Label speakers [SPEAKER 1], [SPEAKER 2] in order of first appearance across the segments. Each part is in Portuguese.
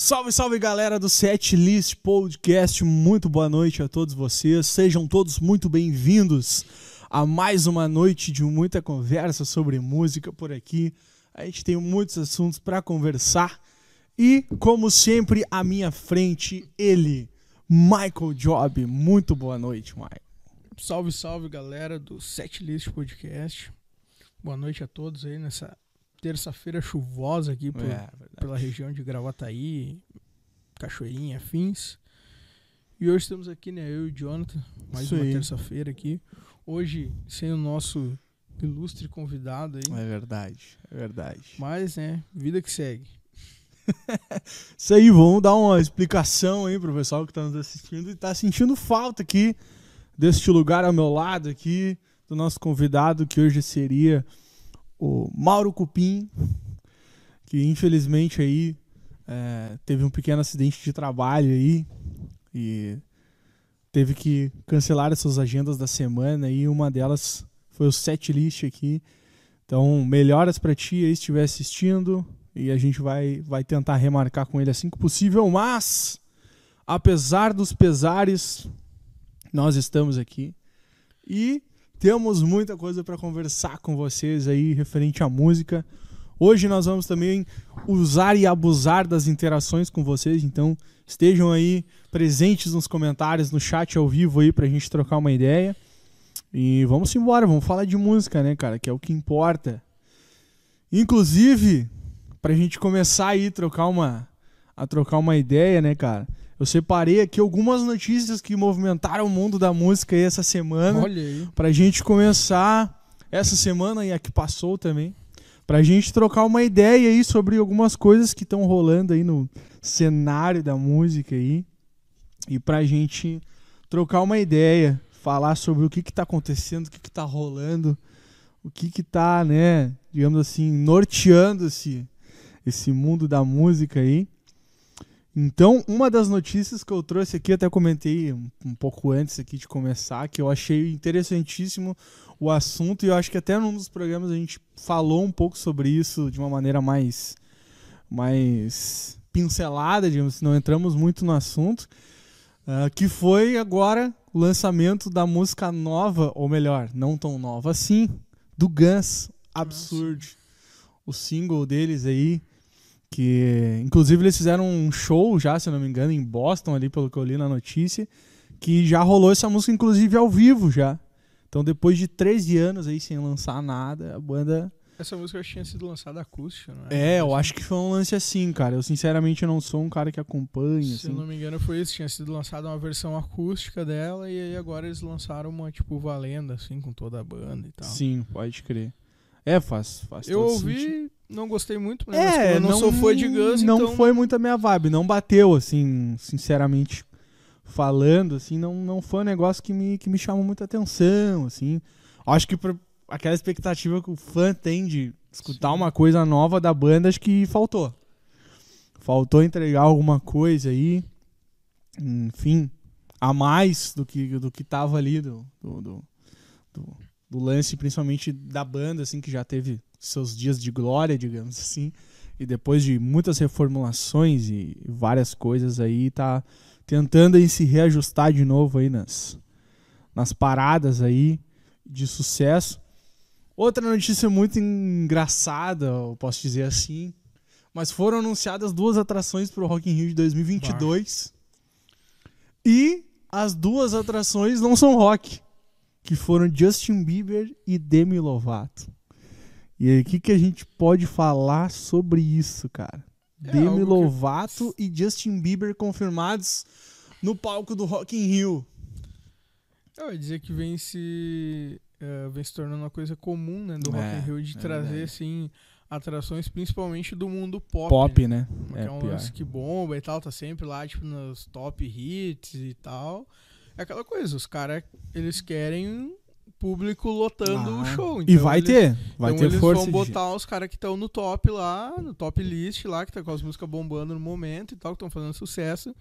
[SPEAKER 1] Salve, salve galera do Set List Podcast, muito boa noite a todos vocês, sejam todos muito bem-vindos a mais uma noite de muita conversa sobre música por aqui. A gente tem muitos assuntos para conversar e, como sempre, à minha frente, ele, Michael Job. Muito boa noite, Michael.
[SPEAKER 2] Salve, salve galera do Set List Podcast. Boa noite a todos aí nessa terça-feira chuvosa aqui por,
[SPEAKER 1] É,
[SPEAKER 2] pela região de Gravataí, Cachoeirinha, Afins. E hoje estamos aqui, né? Eu e o Jonathan, mais
[SPEAKER 1] Isso
[SPEAKER 2] uma terça-feira aqui. Hoje sem o nosso ilustre convidado aí.
[SPEAKER 1] É verdade, é verdade.
[SPEAKER 2] Mas, né, vida que segue.
[SPEAKER 1] Isso aí, vamos dar uma explicação aí pro pessoal que tá nos assistindo e tá sentindo falta aqui deste lugar ao meu lado aqui, do nosso convidado, que hoje seria o Mauro Cupim, que infelizmente aí é, teve um pequeno acidente de trabalho aí e teve que cancelar as suas agendas da semana e uma delas foi o set list aqui. Então, melhoras pra ti aí se estiver assistindo e a gente vai, vai tentar remarcar com ele assim que possível, mas apesar dos pesares, nós estamos aqui e temos muita coisa para conversar com vocês aí referente à música. Hoje nós vamos também usar e abusar das interações com vocês, então estejam aí presentes nos comentários, no chat ao vivo aí pra gente trocar uma ideia. E vamos embora, vamos falar de música, né, cara, que é o que importa. Inclusive, pra gente começar aí trocar uma a trocar uma ideia, né, cara? Eu separei aqui algumas notícias que movimentaram o mundo da música aí essa semana
[SPEAKER 2] Olha aí.
[SPEAKER 1] pra gente começar essa semana e a que passou também, pra gente trocar uma ideia aí sobre algumas coisas que estão rolando aí no cenário da música aí e pra gente trocar uma ideia, falar sobre o que que tá acontecendo, o que que tá rolando, o que que tá, né, digamos assim, norteando esse, esse mundo da música aí. Então, uma das notícias que eu trouxe aqui, até comentei um, um pouco antes aqui de começar, que eu achei interessantíssimo o assunto, e eu acho que até num dos programas a gente falou um pouco sobre isso de uma maneira mais, mais pincelada, digamos não entramos muito no assunto, ah, que foi agora o lançamento da música nova, ou melhor, não tão nova assim, do Guns, Absurd. o single deles aí, que inclusive eles fizeram um show já, se não me engano, em Boston, ali pelo que eu li na notícia, que já rolou essa música, inclusive, ao vivo já. Então, depois de 13 anos aí sem lançar nada, a banda.
[SPEAKER 2] Essa música tinha sido lançada acústica, não
[SPEAKER 1] É, eu acho que foi um lance assim, cara. Eu sinceramente não sou um cara que acompanha,
[SPEAKER 2] Se
[SPEAKER 1] assim.
[SPEAKER 2] não me engano, foi isso. Tinha sido lançada uma versão acústica dela e aí agora eles lançaram uma, tipo, valenda, assim, com toda a banda e tal.
[SPEAKER 1] Sim, pode crer. É, faz, faz
[SPEAKER 2] Eu ouvi,
[SPEAKER 1] sentido.
[SPEAKER 2] não gostei muito, mas
[SPEAKER 1] É,
[SPEAKER 2] eu não, sou fã de Guns,
[SPEAKER 1] não
[SPEAKER 2] então...
[SPEAKER 1] foi muito a minha vibe, não bateu, assim, sinceramente falando, assim, não, não foi um negócio que me, que me chamou muita atenção, assim. Acho que pra aquela expectativa que o fã tem de escutar
[SPEAKER 2] Sim.
[SPEAKER 1] uma coisa nova da banda, acho que faltou. Faltou entregar alguma coisa aí, enfim, a mais do que, do que tava ali, do, do, do, do- do lance, principalmente da banda, assim, que já teve seus dias de glória, digamos assim, e depois de muitas reformulações e várias coisas aí, tá tentando aí se reajustar de novo aí nas, nas paradas aí de sucesso. Outra notícia muito engraçada, eu posso dizer assim, mas foram anunciadas duas atrações para o Rock in Rio de 2022 e as duas atrações não são rock, que foram Justin Bieber e Demi Lovato. E aí, o que, que a gente pode falar sobre isso, cara?
[SPEAKER 2] É,
[SPEAKER 1] Demi
[SPEAKER 2] algo que-
[SPEAKER 1] Lovato e Justin Bieber confirmados no palco do Rock in Rio.
[SPEAKER 2] Eu ia dizer que vem se, eh, vem se tornando uma coisa comum, né, do Rock
[SPEAKER 1] É,
[SPEAKER 2] in Rio, de
[SPEAKER 1] é
[SPEAKER 2] trazer,
[SPEAKER 1] verdade.
[SPEAKER 2] assim, atrações principalmente do mundo pop.
[SPEAKER 1] Pop,
[SPEAKER 2] né?
[SPEAKER 1] né?
[SPEAKER 2] Que
[SPEAKER 1] É,
[SPEAKER 2] é um lance que bomba e tal, tá sempre lá, tipo, nos top hits e tal. É aquela coisa, os caras, eles querem público lotando o
[SPEAKER 1] Ah,
[SPEAKER 2] show.
[SPEAKER 1] E
[SPEAKER 2] então
[SPEAKER 1] vai
[SPEAKER 2] eles-
[SPEAKER 1] ter, vai
[SPEAKER 2] então
[SPEAKER 1] ter
[SPEAKER 2] eles
[SPEAKER 1] força.
[SPEAKER 2] vão
[SPEAKER 1] de
[SPEAKER 2] botar os caras que estão no top lá, no top list lá, que tá com as músicas bombando no momento e tal, que estão fazendo sucesso.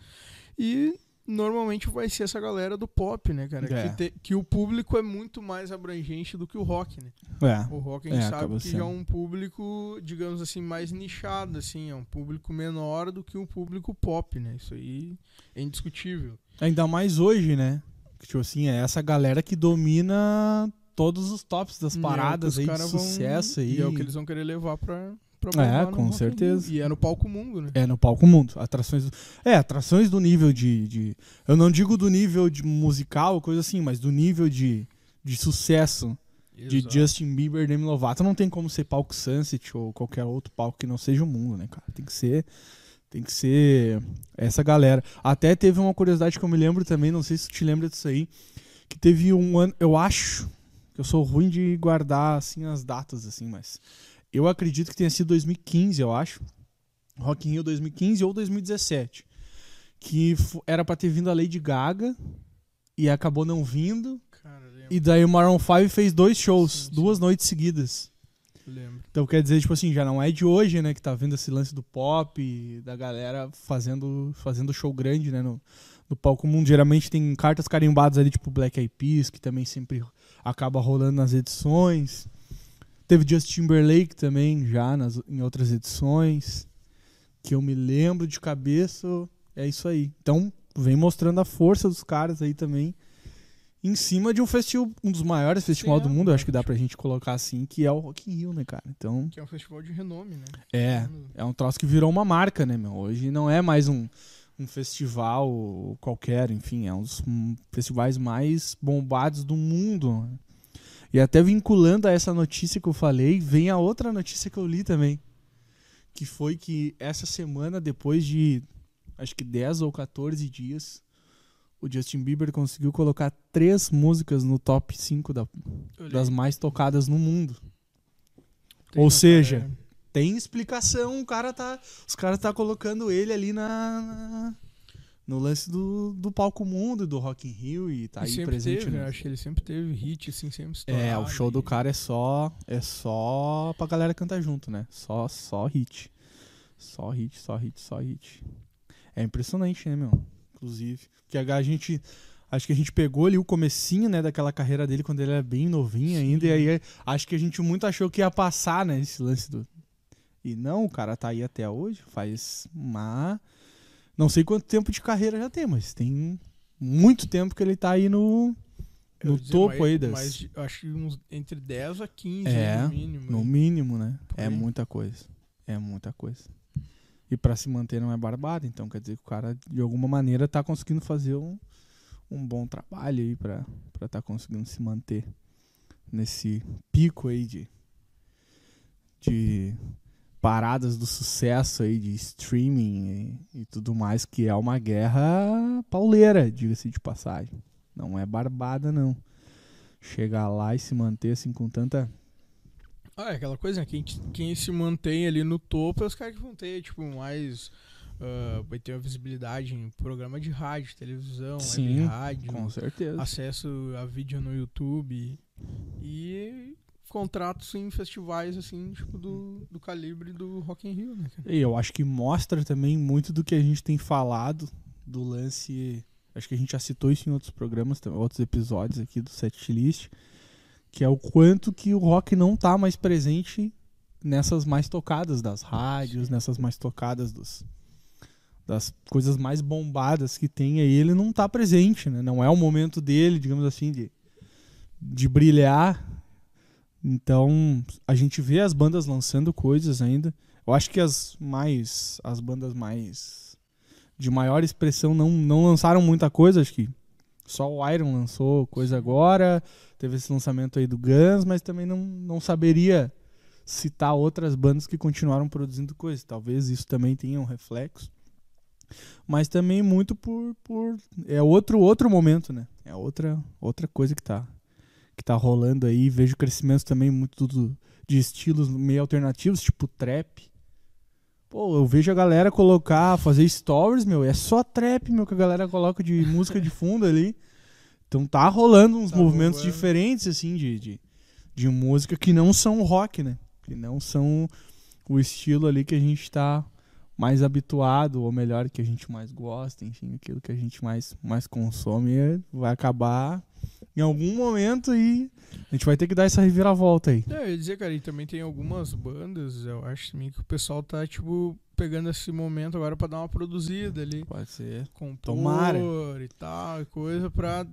[SPEAKER 2] E normalmente vai ser essa galera do pop, né, cara?
[SPEAKER 1] É.
[SPEAKER 2] Que, te- que o público é muito mais abrangente do que o rock, né?
[SPEAKER 1] É.
[SPEAKER 2] O rock a gente
[SPEAKER 1] É,
[SPEAKER 2] sabe que já é
[SPEAKER 1] sendo.
[SPEAKER 2] um público, digamos assim, mais nichado, assim, é um público menor do que o público pop, né? Isso aí é indiscutível.
[SPEAKER 1] Ainda mais hoje, né? Que, Tipo assim, é essa galera que domina todos os tops das
[SPEAKER 2] é
[SPEAKER 1] paradas
[SPEAKER 2] que
[SPEAKER 1] aí de
[SPEAKER 2] cara vão-
[SPEAKER 1] sucesso aí.
[SPEAKER 2] E é o que eles vão querer levar pra
[SPEAKER 1] É, com
[SPEAKER 2] Rock
[SPEAKER 1] certeza.
[SPEAKER 2] E é no palco mundo, né?
[SPEAKER 1] É, no palco mundo. Atrações. do- É, atrações do nível de, de- Eu não digo do nível de musical, coisa assim, mas do nível de, de sucesso de
[SPEAKER 2] Exato.
[SPEAKER 1] Justin Bieber e Demi Lovato. Não tem como ser palco Sunset ou qualquer outro palco que não seja o mundo, né, cara? Tem que ser. Tem que ser essa galera. Até teve uma curiosidade que eu me lembro também, não sei se tu te lembra disso aí, que teve um ano, eu acho, que eu sou ruim de guardar assim as datas assim, mas eu acredito que tenha sido 2015, eu acho. Rock in Rio 2015 ou 2017, que era pra ter vindo a Lady Gaga e acabou não vindo.
[SPEAKER 2] Cara.
[SPEAKER 1] E daí o Maroon 5 fez dois shows,
[SPEAKER 2] Sim, sim.
[SPEAKER 1] duas noites seguidas.
[SPEAKER 2] lembro.
[SPEAKER 1] Então quer dizer, tipo assim, já não é de hoje, né, que tá vendo esse lance do pop, da galera fazendo, fazendo show grande, né, no, no palco mundo. Geralmente tem cartas carimbadas ali, tipo Black Eyed Peas, que também sempre acaba rolando nas edições. Teve Justin Timberlake também, já nas, em outras edições, que eu me lembro de cabeça, é isso aí. Então, vem mostrando a força dos caras aí também. Em cima de um festival, um dos maiores festivais do
[SPEAKER 2] é,
[SPEAKER 1] mundo, eu acho que dá pra gente colocar assim, que é o Rock in Rio, né, cara? Então,
[SPEAKER 2] Que é um festival de renome, né?
[SPEAKER 1] é, é um troço que virou uma marca, né, meu? Hoje não é mais um, um festival qualquer, enfim, é um dos hum, festivais mais bombados do mundo. né? E até vinculando a essa notícia que eu falei, vem a outra notícia que eu li também. Que foi que essa semana, depois de acho que 10 ou 14 dias, o Justin Bieber conseguiu colocar três músicas no top 5 da- das mais tocadas no mundo.
[SPEAKER 2] Tem,
[SPEAKER 1] ou seja,
[SPEAKER 2] cara,
[SPEAKER 1] tem explicação, o cara tá, os caras tá colocando ele ali na, na- no lance do, do palco mundo, do Rock in Rio e tá aí presente.
[SPEAKER 2] teve,
[SPEAKER 1] né?
[SPEAKER 2] Acho que ele sempre teve hit, assim, sempre
[SPEAKER 1] É, o show do
[SPEAKER 2] e-
[SPEAKER 1] cara é só é só pra galera cantar junto, né? Só só hit. Só hit, só hit, só hit. É impressionante, né, meu? Inclusive, que a gente acho que a gente pegou ali o comecinho, né, daquela carreira dele quando ele era bem novinho ainda e aí acho que a gente muito achou que ia passar, né, esse lance do E não, o cara tá aí até hoje, faz uma não sei quanto tempo de carreira já tem, mas tem muito tempo que ele tá aí no no
[SPEAKER 2] dizer,
[SPEAKER 1] topo
[SPEAKER 2] mais-
[SPEAKER 1] aí das
[SPEAKER 2] mais acho que uns entre 10 a 15
[SPEAKER 1] É,
[SPEAKER 2] no mínimo.
[SPEAKER 1] No
[SPEAKER 2] né?
[SPEAKER 1] mínimo, né?
[SPEAKER 2] Por
[SPEAKER 1] É
[SPEAKER 2] aí.
[SPEAKER 1] muita coisa. É muita coisa. E pra se manter não é barbada, então quer dizer que o cara, de alguma maneira, tá conseguindo fazer um, um bom trabalho aí pra estar tá conseguindo se manter nesse pico aí de, de paradas do sucesso aí, de streaming e, e tudo mais, que é uma guerra pauleira, diga-se de passagem. Não é barbada, não. Chegar lá e se manter assim com tanta
[SPEAKER 2] Ah, é aquela coisa, né? Quem, quem se mantém ali no topo é os caras que vão ter, tipo, mais. ah, vai ter uma visibilidade em programa de rádio, televisão,
[SPEAKER 1] Sim,
[SPEAKER 2] rádio,
[SPEAKER 1] Com certeza.
[SPEAKER 2] acesso a vídeo no YouTube e contratos em festivais, assim, tipo, do, do calibre do Rock in Rio, né, cara?
[SPEAKER 1] E eu acho que mostra também muito do que a gente tem falado do lance. Acho que a gente já citou isso em outros programas, outros episódios aqui do setlist, que é o quanto que o rock não tá mais presente nessas mais tocadas das rádios,
[SPEAKER 2] Sim.
[SPEAKER 1] nessas mais tocadas dos das coisas mais bombadas que tem aí, ele não tá presente, né? Não é o momento dele, digamos assim, de, de brilhar. Então, a gente vê as bandas lançando coisas ainda. Eu acho que as mais as bandas mais de maior expressão não, não lançaram muita coisa, acho que só o Iron lançou coisa agora, teve esse lançamento aí do Guns, mas também não, não saberia citar outras bandas que continuaram produzindo coisas. Talvez isso também tenha um reflexo. Mas também muito por, por é outro outro momento, né? É outra outra coisa que tá que tá rolando aí, vejo crescimento também muito do, de estilos meio alternativos, tipo trap. Pô, eu vejo a galera colocar, fazer stories, meu, é só trap, meu, que a galera coloca de música de fundo ali. Então tá rolando uns
[SPEAKER 2] Tá
[SPEAKER 1] movimentos
[SPEAKER 2] rolando.
[SPEAKER 1] diferentes, assim, de, de, de música que não são rock, né? Que não são o estilo ali que a gente tá mais habituado, ou melhor, que a gente mais gosta, enfim, aquilo que a gente mais, mais consome, é- vai acabar em algum momento e a gente vai ter que dar essa reviravolta aí.
[SPEAKER 2] É, eu ia dizer, cara, e também tem algumas bandas, eu acho também que o pessoal tá, tipo, pegando esse momento agora pra dar uma produzida ali.
[SPEAKER 1] Pode ser.
[SPEAKER 2] compor
[SPEAKER 1] Tomara.
[SPEAKER 2] e tal, e coisa pra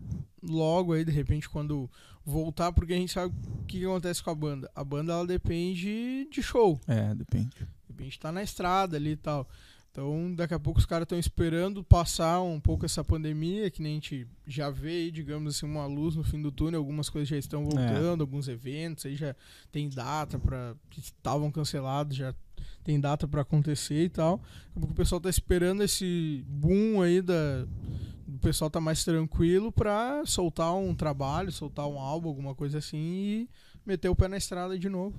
[SPEAKER 2] logo aí, de repente, quando voltar, porque a gente sabe o que, que acontece com a banda. A banda, ela depende de show.
[SPEAKER 1] É, depende.
[SPEAKER 2] De repente tá na estrada ali e tal. Então, daqui a pouco os caras estão esperando passar um pouco essa pandemia, que nem a gente já vê aí, digamos assim, uma luz no fim do túnel, algumas coisas já estão voltando, alguns eventos aí já tem data para que estavam cancelados, já tem data para acontecer e tal. Daqui a pouco o pessoal tá esperando esse boom aí da o pessoal tá mais tranquilo pra soltar um trabalho, soltar um álbum, alguma coisa assim e meter o pé na estrada de novo.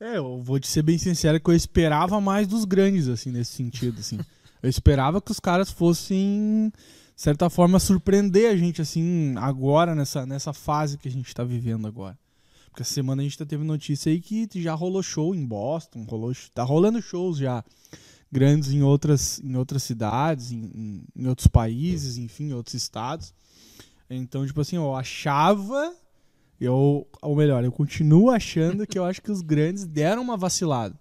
[SPEAKER 1] É, eu vou te ser bem sincero que eu esperava mais dos grandes, assim, nesse sentido, assim. Eu esperava que os caras fossem, de certa forma, surpreender a gente, assim, agora, nessa, nessa fase que a gente tá vivendo agora. Porque essa semana a gente tá teve notícia aí que já rolou show em Boston, rolou, tá rolando shows já grandes em outras, em outras cidades, em, em, em outros países, enfim, em outros estados. Então, tipo assim, eu achava eu, ou melhor, eu continuo achando que eu acho que os grandes deram uma vacilada.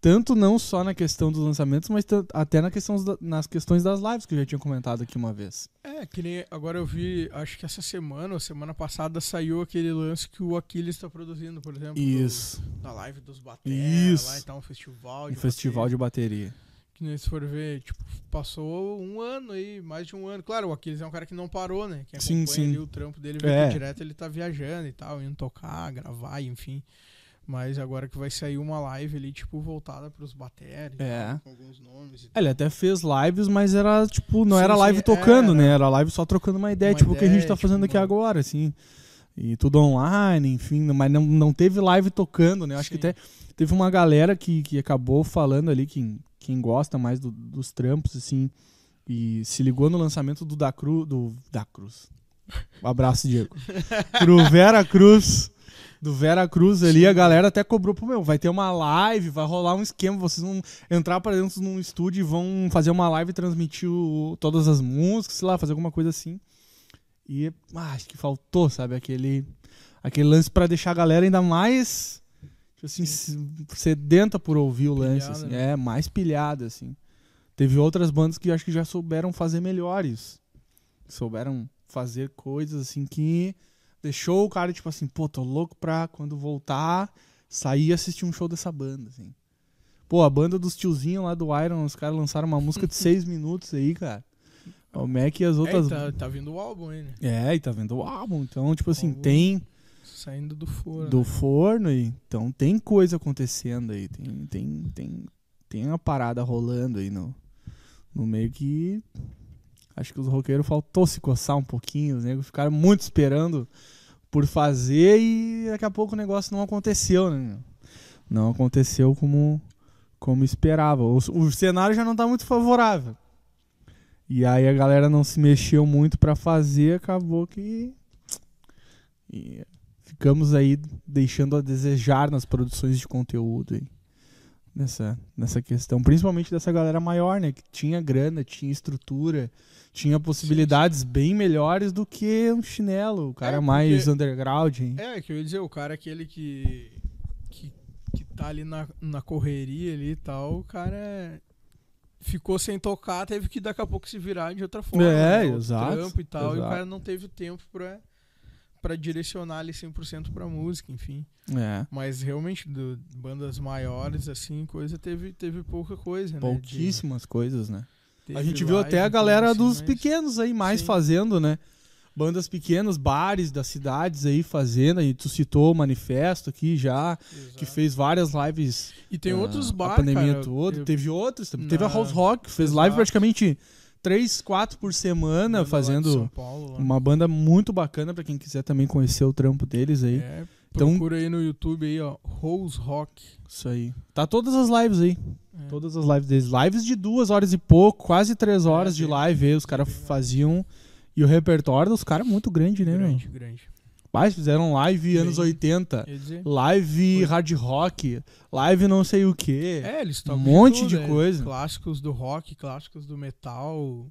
[SPEAKER 1] Tanto não só na questão dos lançamentos, mas até na questão, nas questões das lives que eu já tinha comentado aqui uma vez.
[SPEAKER 2] É, que nem agora eu vi, acho que essa semana ou semana passada saiu aquele lance que o Aquiles tá produzindo, por exemplo.
[SPEAKER 1] Isso.
[SPEAKER 2] do- da live dos Batera,
[SPEAKER 1] Isso.
[SPEAKER 2] lá e um festival.
[SPEAKER 1] Um
[SPEAKER 2] de
[SPEAKER 1] festival de
[SPEAKER 2] bateria. Que se for ver, tipo, passou um ano aí, mais de um ano. Claro, o Aquiles é um cara que não parou, né? Quem
[SPEAKER 1] Sim,
[SPEAKER 2] acompanha
[SPEAKER 1] sim.
[SPEAKER 2] ali o trampo dele, vê
[SPEAKER 1] É.
[SPEAKER 2] que direto ele tá viajando e tal, indo tocar, gravar, enfim. Mas agora que vai sair uma live ali, tipo, voltada pros Batera e
[SPEAKER 1] É.
[SPEAKER 2] tal, com alguns nomes
[SPEAKER 1] Ele até fez lives, mas era tipo, não
[SPEAKER 2] Sim,
[SPEAKER 1] era live
[SPEAKER 2] é,
[SPEAKER 1] tocando,
[SPEAKER 2] era-
[SPEAKER 1] né? Era live só trocando uma ideia,
[SPEAKER 2] Uma
[SPEAKER 1] tipo o que a gente tá fazendo
[SPEAKER 2] tipo,
[SPEAKER 1] aqui
[SPEAKER 2] uma-
[SPEAKER 1] agora, assim. E tudo online, enfim, mas não, não teve live tocando, né? Acho que até teve uma galera que, que acabou falando ali, quem, quem gosta mais do- dos trampos, assim, e se ligou no lançamento do Da Cruz. Do Da Cruz. Um abraço, Diego. Pro Vera Cruz. Do Vera Cruz ali, a galera até cobrou, pô, meu, vai ter uma live, vai rolar um esquema, vocês vão entrar pra dentro num estúdio e vão fazer uma live e transmitir o- todas as músicas, sei lá, fazer alguma coisa assim. E ah, acho que faltou, sabe, aquele aquele lance pra deixar a galera ainda mais assim, se- sedenta por ouvir o lance,
[SPEAKER 2] Pilhada,
[SPEAKER 1] assim.
[SPEAKER 2] né?
[SPEAKER 1] É, mais pilhada, assim. Teve outras bandas que acho que já souberam fazer melhores. Souberam fazer coisas assim que deixou o cara, tipo assim, pô, tô louco pra quando voltar sair e assistir um show dessa banda, assim. Pô, a banda dos tiozinhos lá do Iron, os caras lançaram uma música de seis minutos aí, cara. O Mac e as
[SPEAKER 2] É,
[SPEAKER 1] outras.
[SPEAKER 2] e tá, tá vindo o álbum aí, né?
[SPEAKER 1] É, e tá vendo o álbum. Então, tipo assim, tem
[SPEAKER 2] Saindo do forno.
[SPEAKER 1] do forno então tem coisa acontecendo aí. Tem, tem, tem, tem uma parada rolando aí no, no meio que. Acho que os roqueiros faltou se coçar um pouquinho. Os negros ficaram muito esperando por fazer e daqui a pouco o negócio não aconteceu, né? Não aconteceu como, como esperava. O, o cenário já não tá muito favorável. E aí a galera não se mexeu muito pra fazer, acabou que. E ficamos aí deixando a desejar nas produções de conteúdo aí. Nessa, nessa questão. Principalmente dessa galera maior, né? Que tinha grana, tinha estrutura, tinha possibilidades bem melhores do que um chinelo, o cara
[SPEAKER 2] É, porque-
[SPEAKER 1] mais underground. hein?
[SPEAKER 2] É, que eu ia dizer, o cara aquele que. que, que tá ali na, na correria ali e tal, o cara é- ficou sem tocar, teve que daqui a pouco se virar de outra forma.
[SPEAKER 1] É,
[SPEAKER 2] né,
[SPEAKER 1] exato,
[SPEAKER 2] Trampo e tal, e o
[SPEAKER 1] exato.
[SPEAKER 2] cara não teve tempo pra, pra direcionar ali 100% pra música, enfim.
[SPEAKER 1] É.
[SPEAKER 2] Mas realmente, do, bandas maiores, assim, coisa, teve, teve pouca coisa, né? de-
[SPEAKER 1] Pouquíssimas coisas, né? A gente viu
[SPEAKER 2] live,
[SPEAKER 1] até a galera
[SPEAKER 2] assim,
[SPEAKER 1] dos
[SPEAKER 2] mas-
[SPEAKER 1] pequenos aí mais
[SPEAKER 2] Sim.
[SPEAKER 1] fazendo, né? Bandas pequenas, bares das cidades aí fazendo. E tu citou o Manifesto aqui já, que
[SPEAKER 2] Exato.
[SPEAKER 1] fez várias lives
[SPEAKER 2] E tem
[SPEAKER 1] ah,
[SPEAKER 2] outros
[SPEAKER 1] a
[SPEAKER 2] bares,
[SPEAKER 1] pandemia
[SPEAKER 2] cara,
[SPEAKER 1] toda.
[SPEAKER 2] eu-
[SPEAKER 1] Teve outros também. Teve a
[SPEAKER 2] Na-
[SPEAKER 1] House Rock, que fez live
[SPEAKER 2] Exato.
[SPEAKER 1] praticamente três, quatro por semana,
[SPEAKER 2] banda
[SPEAKER 1] fazendo
[SPEAKER 2] Paulo, lá.
[SPEAKER 1] uma banda muito bacana pra quem quiser também conhecer o trampo deles aí.
[SPEAKER 2] É,
[SPEAKER 1] Então-
[SPEAKER 2] procura aí no YouTube aí, ó, Rose Rock.
[SPEAKER 1] Isso aí. Tá todas as lives aí.
[SPEAKER 2] É.
[SPEAKER 1] Todas as lives deles. Lives de duas horas e pouco, quase três horas
[SPEAKER 2] É,
[SPEAKER 1] de live aí. Os caras faziam. E o repertório dos caras é muito grande, né, meu?
[SPEAKER 2] grande, grande.
[SPEAKER 1] Mas fizeram live anos
[SPEAKER 2] Bem,
[SPEAKER 1] 80,
[SPEAKER 2] Quer dizer,
[SPEAKER 1] live
[SPEAKER 2] Foi.
[SPEAKER 1] hard rock, live não sei o que.
[SPEAKER 2] é, eles
[SPEAKER 1] um
[SPEAKER 2] tocam
[SPEAKER 1] monte
[SPEAKER 2] tudo,
[SPEAKER 1] de
[SPEAKER 2] né?
[SPEAKER 1] coisa.
[SPEAKER 2] Clássicos do rock, clássicos do metal,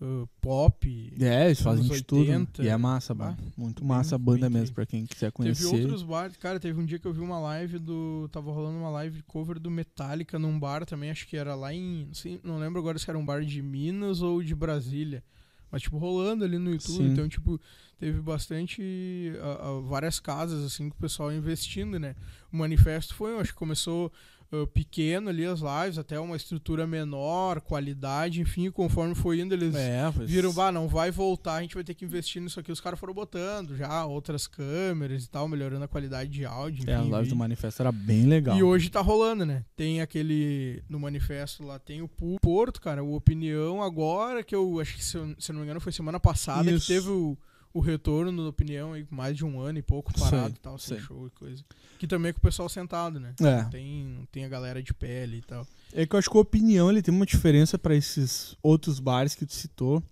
[SPEAKER 2] uh, pop.
[SPEAKER 1] É, eles fazem de tudo.
[SPEAKER 2] 80.
[SPEAKER 1] E é massa,
[SPEAKER 2] Bah.
[SPEAKER 1] Muito massa a banda mesmo, pra quem quiser
[SPEAKER 2] Teve
[SPEAKER 1] conhecer.
[SPEAKER 2] outros bares, cara, teve um dia que eu vi uma live do. Tava rolando uma live cover do Metallica num bar também, acho que era lá em. Não, sei, não lembro agora se era um bar de Minas ou de Brasília. Mas, tipo, rolando ali no YouTube.
[SPEAKER 1] Sim.
[SPEAKER 2] Então, tipo, teve bastante. ah, ah, várias casas, assim, que o pessoal investindo, né? O manifesto foi, eu acho que começou ah, pequeno ali as lives, até uma estrutura menor, qualidade, enfim, conforme foi indo, eles
[SPEAKER 1] É, pois-
[SPEAKER 2] viram, bah, não vai voltar, a gente vai ter que investir nisso aqui. Os caras foram botando já outras câmeras e tal, melhorando a qualidade de áudio. Enfim,
[SPEAKER 1] É, a live do
[SPEAKER 2] vídeo.
[SPEAKER 1] Manifesto era bem legal.
[SPEAKER 2] E hoje tá rolando, né? Tem aquele. No manifesto lá tem o Porto, cara, o Opinião agora, que eu acho que, se eu, se eu não me engano, foi semana passada
[SPEAKER 1] Isso.
[SPEAKER 2] que teve o, o retorno do Opinião aí, mais de um ano e pouco parado e tal, sem show e coisa. Que também é com o pessoal sentado, né?
[SPEAKER 1] É.
[SPEAKER 2] Tem, tem a galera de pele e tal.
[SPEAKER 1] É que eu acho que o Opinião ele tem uma diferença pra esses outros bares que tu citou,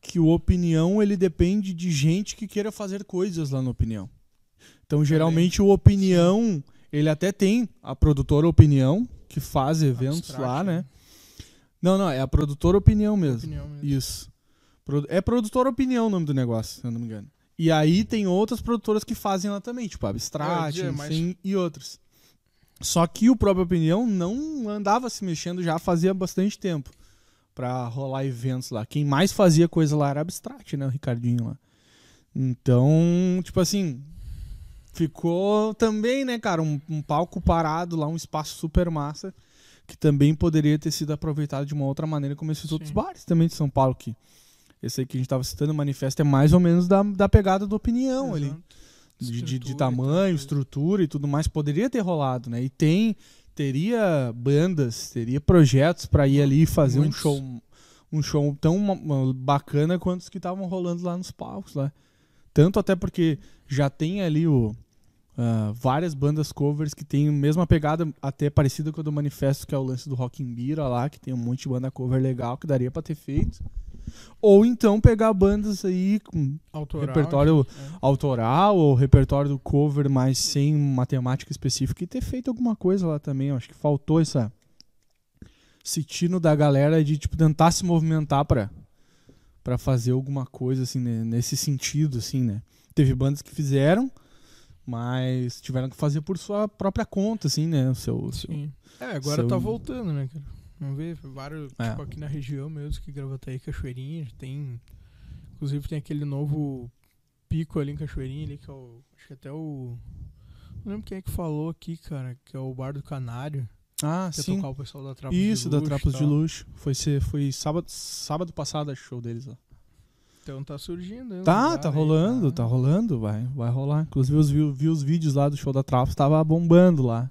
[SPEAKER 1] que o Opinião ele depende de gente que queira fazer coisas lá no Opinião. Então, geralmente o Opinião, ele até tem a produtora Opinião que faz eventos
[SPEAKER 2] Abstract,
[SPEAKER 1] lá, né? Não, não, é a produtora Opinião mesmo.
[SPEAKER 2] Opinião mesmo.
[SPEAKER 1] Isso. É produtora Opinião o nome do negócio, se eu não me engano. E aí tem outras produtoras que fazem lá também, tipo
[SPEAKER 2] É,
[SPEAKER 1] Abstract,
[SPEAKER 2] dizer, mas-
[SPEAKER 1] enfim, e outras. Só que o próprio Opinião não andava se mexendo já fazia bastante tempo pra rolar eventos lá. Quem mais fazia coisa lá era Abstract, né? O Ricardinho lá. Então, tipo assim, ficou também, né, cara, um, um palco parado lá, um espaço super massa, que também poderia ter sido aproveitado de uma outra maneira, como esses
[SPEAKER 2] Sim.
[SPEAKER 1] outros bares também de São Paulo, que esse aí que a gente tava citando, o manifesto é mais ou menos da, da pegada da opinião ali.
[SPEAKER 2] Exato.
[SPEAKER 1] De, de- de
[SPEAKER 2] Estrutura e
[SPEAKER 1] tamanho, estrutura e tudo mais, poderia ter rolado, né? E tem, teria bandas, teria projetos pra ir ali e fazer
[SPEAKER 2] Muitos.
[SPEAKER 1] um show, um show tão bacana quanto os que estavam rolando lá nos palcos lá. Tanto até porque já tem ali o ah, várias bandas covers que tem a mesma pegada até parecida com a do Manifesto, que é o lance do Rock in Bira lá, que tem um monte de banda cover legal que daria pra ter feito. Ou então pegar bandas aí com
[SPEAKER 2] Autoral,
[SPEAKER 1] repertório
[SPEAKER 2] é.
[SPEAKER 1] autoral ou repertório do cover, mas sem uma temática específica e ter feito alguma coisa lá também. Eu acho que faltou essa esse tino da galera de tipo tentar se movimentar pra para fazer alguma coisa assim né, nesse sentido assim, né? Teve bandas que fizeram, mas tiveram que fazer por sua própria conta assim, né? O seu, seu-.
[SPEAKER 2] É, agora
[SPEAKER 1] seu-
[SPEAKER 2] tá voltando, né, cara? Vamos ver, vários,
[SPEAKER 1] É.
[SPEAKER 2] tipo aqui na região mesmo, que Gravataí Cachoeirinha, tem, inclusive tem aquele novo pico ali em Cachoeirinha, ali, que é o, acho que até o, não lembro quem é que falou aqui, cara, que é o Bar do Canário,
[SPEAKER 1] Ah,
[SPEAKER 2] que é
[SPEAKER 1] sim.
[SPEAKER 2] tocar o pessoal da Trapos
[SPEAKER 1] Isso,
[SPEAKER 2] de
[SPEAKER 1] da
[SPEAKER 2] Luxo e
[SPEAKER 1] Trapos de. Luxo. Foi ser, foi sábado, sábado passado acho, o show deles lá.
[SPEAKER 2] Então tá surgindo.
[SPEAKER 1] Tá, tá
[SPEAKER 2] aí,
[SPEAKER 1] rolando, tá rolando, vai, vai rolar. Inclusive eu vi, vi os vídeos lá do show da Trapos, tava bombando lá.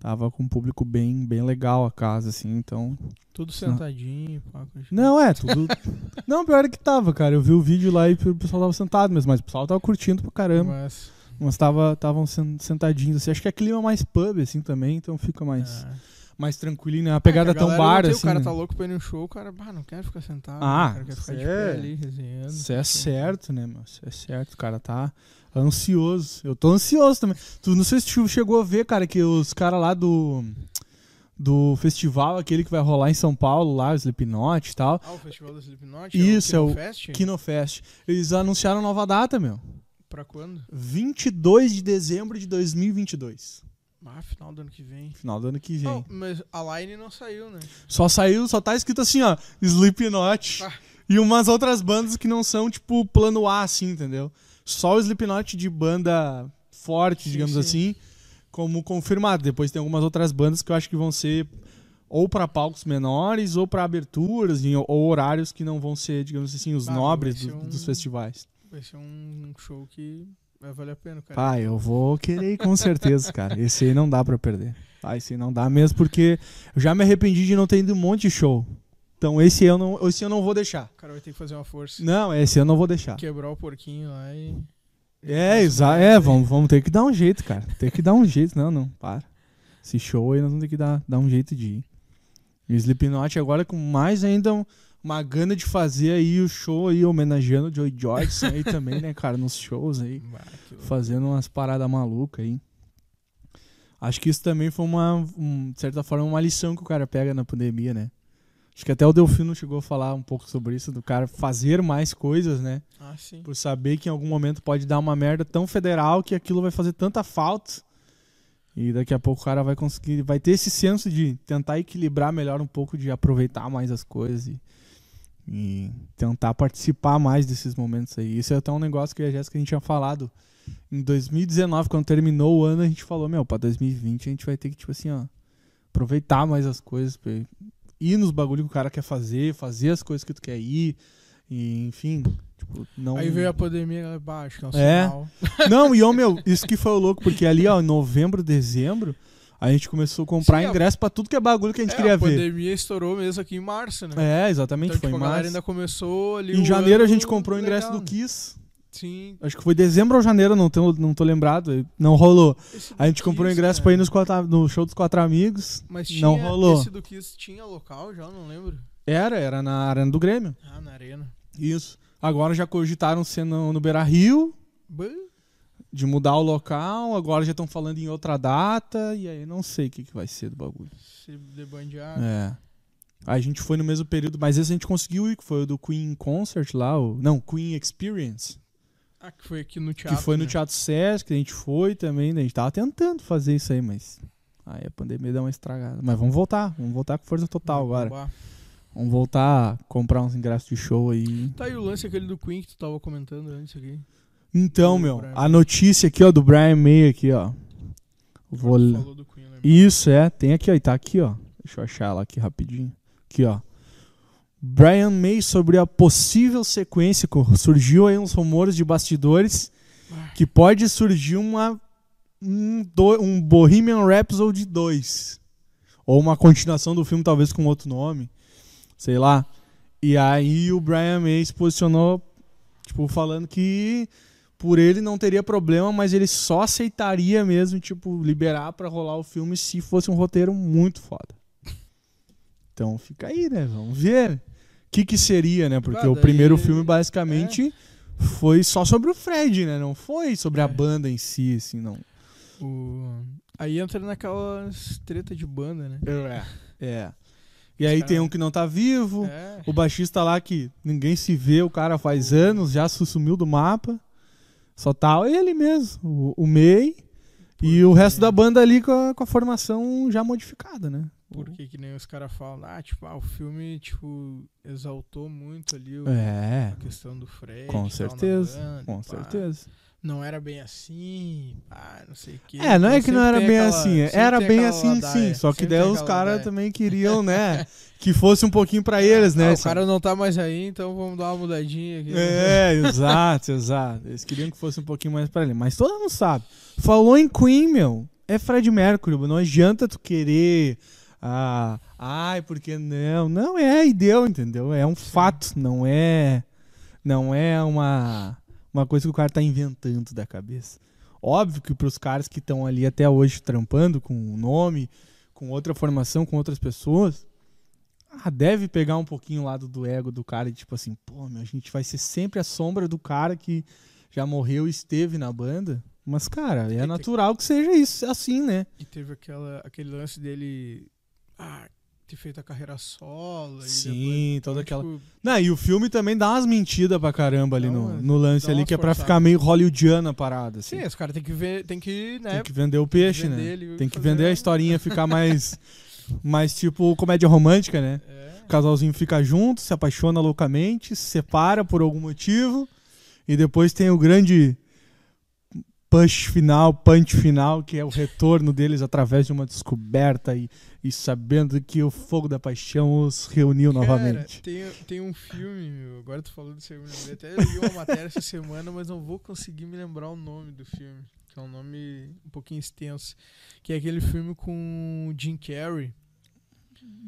[SPEAKER 1] Tava com um público bem, bem legal a casa, assim, então.
[SPEAKER 2] Tudo sentadinho, pá.
[SPEAKER 1] Não, é, tudo. não, pior é que tava, cara. Eu vi o vídeo lá e o pessoal tava sentado mesmo, mas o pessoal tava curtindo pra caramba.
[SPEAKER 2] Mas,
[SPEAKER 1] Mas tava estavam sentadinhos, assim. Acho que é clima mais pub, assim, também, então fica mais,
[SPEAKER 2] é.
[SPEAKER 1] Mais tranquilinho, né? A pegada
[SPEAKER 2] É,
[SPEAKER 1] tão bar, assim.
[SPEAKER 2] O cara
[SPEAKER 1] né?
[SPEAKER 2] tá louco pra ir no show, o cara, bah, não quer ficar sentado.
[SPEAKER 1] Ah,
[SPEAKER 2] cara quer ficar de
[SPEAKER 1] isso é-
[SPEAKER 2] pé ali, resenhando.
[SPEAKER 1] Isso é certo, né, meu? Isso é certo. O cara tá ansioso. Eu tô ansioso também. Tu não sei se tu chegou a ver, cara, que os caras lá do. Do festival, aquele que vai rolar em São Paulo, lá, o Slipknot e tal.
[SPEAKER 2] Ah, o Festival do Slipknot?
[SPEAKER 1] Isso, é o
[SPEAKER 2] Fest?
[SPEAKER 1] Kinofest. Eles anunciaram nova data, meu.
[SPEAKER 2] Pra quando?
[SPEAKER 1] 22 de dezembro de 2022.
[SPEAKER 2] Ah, final do ano que vem.
[SPEAKER 1] Final do ano que vem.
[SPEAKER 2] Não, mas a line não saiu, né?
[SPEAKER 1] Só saiu, só tá escrito assim, ó, Slipknot.
[SPEAKER 2] Ah.
[SPEAKER 1] E umas outras bandas que não são, tipo, plano A, assim, entendeu? Só o Slipknot de banda forte,
[SPEAKER 2] Sim,
[SPEAKER 1] digamos
[SPEAKER 2] sim.
[SPEAKER 1] assim, como confirmado. Depois tem algumas outras bandas que eu acho que vão ser ou pra palcos menores ou pra aberturas ou horários que não vão ser, digamos assim, os
[SPEAKER 2] Ah,
[SPEAKER 1] nobres do-
[SPEAKER 2] um-
[SPEAKER 1] dos festivais.
[SPEAKER 2] Vai ser um show que vai valer a pena, cara.
[SPEAKER 1] Pai, eu vou querer ir com certeza, cara. Esse aí não dá pra perder. Ah, esse aí não dá mesmo porque eu já me arrependi de não ter ido um monte de show. Então esse eu não, esse eu não vou deixar.
[SPEAKER 2] O cara vai ter que fazer uma força.
[SPEAKER 1] Não, esse eu não vou deixar.
[SPEAKER 2] Quebrar o porquinho lá e.
[SPEAKER 1] É, exato. É, vamos, vamos ter que dar um jeito, cara. Tem que dar um jeito. Não, não, para. Esse show aí nós vamos ter que dar, dar um jeito de ir. E o Slipknot agora com mais ainda um- uma gana de fazer aí o show aí, homenageando o Joey Jordison aí também, né, cara, nos shows aí,
[SPEAKER 2] Bah,
[SPEAKER 1] fazendo umas paradas malucas aí. Acho que isso também foi uma, um, de certa forma, uma lição que o cara pega na pandemia, né? Acho que até o Delfino chegou a falar um pouco sobre isso, do cara fazer mais coisas, né?
[SPEAKER 2] Ah, sim.
[SPEAKER 1] Por saber que em algum momento pode dar uma merda tão federal que aquilo vai fazer tanta falta. E daqui a pouco o cara vai conseguir, vai ter esse senso de tentar equilibrar melhor um pouco, de aproveitar mais as coisas e, e tentar participar mais desses momentos aí. Isso é até um negócio que a Jéssica a gente tinha falado. Em 2019, quando terminou o ano, a gente falou, meu, pra 2020 a gente vai ter que, tipo assim, ó, aproveitar mais as coisas, pra ir nos bagulho que o cara quer fazer, fazer as coisas que tu quer ir, e enfim, tipo, não...
[SPEAKER 2] Aí veio a pandemia, bah, acho que é um
[SPEAKER 1] É.
[SPEAKER 2] sinal.
[SPEAKER 1] Não, e ô meu, isso que foi o louco, porque ali, ó, em novembro, dezembro, a gente começou a comprar
[SPEAKER 2] Sim, a-
[SPEAKER 1] ingresso pra tudo que é bagulho que a gente
[SPEAKER 2] É,
[SPEAKER 1] queria
[SPEAKER 2] a
[SPEAKER 1] ver.
[SPEAKER 2] pandemia estourou mesmo aqui em março, né?
[SPEAKER 1] É, exatamente,
[SPEAKER 2] então,
[SPEAKER 1] foi
[SPEAKER 2] tipo,
[SPEAKER 1] em
[SPEAKER 2] a galera
[SPEAKER 1] março.
[SPEAKER 2] ainda começou ali
[SPEAKER 1] Em janeiro a gente comprou o ingresso
[SPEAKER 2] legal.
[SPEAKER 1] do Kiss.
[SPEAKER 2] Sim.
[SPEAKER 1] Acho que foi dezembro ou janeiro, não tô, não tô lembrado. Não rolou. A gente comprou o ingresso
[SPEAKER 2] cara.
[SPEAKER 1] pra ir nos quatro, no show dos quatro amigos.
[SPEAKER 2] Mas tinha,
[SPEAKER 1] não rolou.
[SPEAKER 2] esse do Kiss tinha local já, não lembro.
[SPEAKER 1] Era, era na Arena do Grêmio.
[SPEAKER 2] Ah, na arena.
[SPEAKER 1] Isso. Agora já cogitaram ser no, no Beira Rio,
[SPEAKER 2] Bah,
[SPEAKER 1] de mudar o local. Agora já estão falando em outra data. E aí não sei o que, que vai ser do bagulho.
[SPEAKER 2] Se debandear.
[SPEAKER 1] É. A gente foi no mesmo período, mas esse a gente conseguiu ir, que foi o do Queen Concert lá, o, não, Queen Experience,
[SPEAKER 2] Ah, que foi aqui no teatro.
[SPEAKER 1] que foi no
[SPEAKER 2] né?
[SPEAKER 1] Teatro Sesc, que a gente foi também, né? a gente tava tentando fazer isso aí, mas aí a pandemia deu uma estragada. Mas vamos voltar, vamos voltar com força total agora.
[SPEAKER 2] Bah.
[SPEAKER 1] Vamos voltar a comprar uns ingressos de show aí.
[SPEAKER 2] Tá aí o lance aquele do Queen que tu tava comentando antes aqui.
[SPEAKER 1] Então, meu, a notícia aqui, ó, do Brian May aqui, ó. Vou
[SPEAKER 2] né?
[SPEAKER 1] Isso, é. Tem aqui, ó. E tá aqui, ó. Deixa eu achar ela aqui rapidinho. Aqui, ó. Brian May sobre a possível sequência. Surgiu aí uns rumores de bastidores que pode surgir uma um, do- um Bohemian Rhapsody 2. Ou uma continuação do filme, talvez com outro nome. Sei lá. E aí o Brian May se posicionou, tipo, falando que por ele não teria problema, mas ele só aceitaria mesmo, tipo, liberar pra rolar o filme se fosse um roteiro muito foda. Então fica aí, né? Vamos ver. O que que seria, né? Porque
[SPEAKER 2] Ah,
[SPEAKER 1] o primeiro filme basicamente foi só sobre o Fred, né? Não foi sobre a
[SPEAKER 2] É.
[SPEAKER 1] banda em si, assim, não.
[SPEAKER 2] O... Aí entra naquelas treta de banda, né?
[SPEAKER 1] É. É. E aí
[SPEAKER 2] Os
[SPEAKER 1] tem
[SPEAKER 2] cara-
[SPEAKER 1] um que não tá vivo,
[SPEAKER 2] É.
[SPEAKER 1] o baixista lá que ninguém se vê, o cara faz anos, já su- sumiu do mapa. Só tá ele mesmo, o, o May. E o resto da banda ali com a, com a formação já modificada, né?
[SPEAKER 2] Porque que nem os caras falam, ah, tipo, ah, o filme, tipo, exaltou muito ali o-
[SPEAKER 1] É,
[SPEAKER 2] a questão do Fred.
[SPEAKER 1] com certeza,
[SPEAKER 2] banda,
[SPEAKER 1] com
[SPEAKER 2] pá.
[SPEAKER 1] certeza.
[SPEAKER 2] Não era bem assim, ah, não sei o que.
[SPEAKER 1] É, não é que não era bem assim, era bem assim sim, só que daí os caras
[SPEAKER 2] também
[SPEAKER 1] queriam, né, que fosse um pouquinho pra eles, né?
[SPEAKER 2] Ah, o
[SPEAKER 1] assim.
[SPEAKER 2] cara não tá mais aí, então vamos dar uma mudadinha aqui.
[SPEAKER 1] É, exato, exato. Eles queriam que fosse um pouquinho mais pra ele. Mas todo mundo sabe. Falou em Queen, meu. É Fred Mercury. Não adianta tu querer. Ah, ai, porque não? Não é, e deu, entendeu? É um fato. Não é. Não é uma, uma coisa que o cara tá inventando da cabeça. Óbvio que pros caras que estão ali até hoje trampando com o nome, com outra formação, com outras pessoas, ah, deve pegar um pouquinho o lado do ego do cara, de tipo assim, pô, meu, a gente vai ser sempre a sombra do cara que já morreu e esteve na banda. Mas, cara, é natural que seja isso, assim, né?
[SPEAKER 2] E teve aquela, aquele lance dele ah, ter feito a carreira solo. e
[SPEAKER 1] Sim,
[SPEAKER 2] depois,
[SPEAKER 1] toda
[SPEAKER 2] então,
[SPEAKER 1] aquela-
[SPEAKER 2] tipo,
[SPEAKER 1] Não, e o filme também dá umas mentidas pra caramba ali
[SPEAKER 2] Dá
[SPEAKER 1] no, no lance ali, que é pra ficar meio hollywoodiana a parada, assim.
[SPEAKER 2] Sim, os caras tem que ver, tem que, né?
[SPEAKER 1] Tem que vender o peixe,
[SPEAKER 2] vender
[SPEAKER 1] né? Tem que
[SPEAKER 2] fazer
[SPEAKER 1] vender a
[SPEAKER 2] um-
[SPEAKER 1] historinha ficar mais, mais tipo comédia romântica, né?
[SPEAKER 2] É.
[SPEAKER 1] O casalzinho fica junto, se apaixona loucamente, se separa por algum motivo e depois tem o grande push final, punch final, que é o retorno deles através de uma descoberta e, e sabendo que o fogo da paixão os reuniu
[SPEAKER 2] Cara,
[SPEAKER 1] novamente.
[SPEAKER 2] Tem, tem um filme, meu, agora tu falou disso aí, eu. Até li uma matéria essa semana, mas não vou conseguir me lembrar o nome do filme. Que é um nome um pouquinho extenso. Que é aquele filme com o Jim Carrey.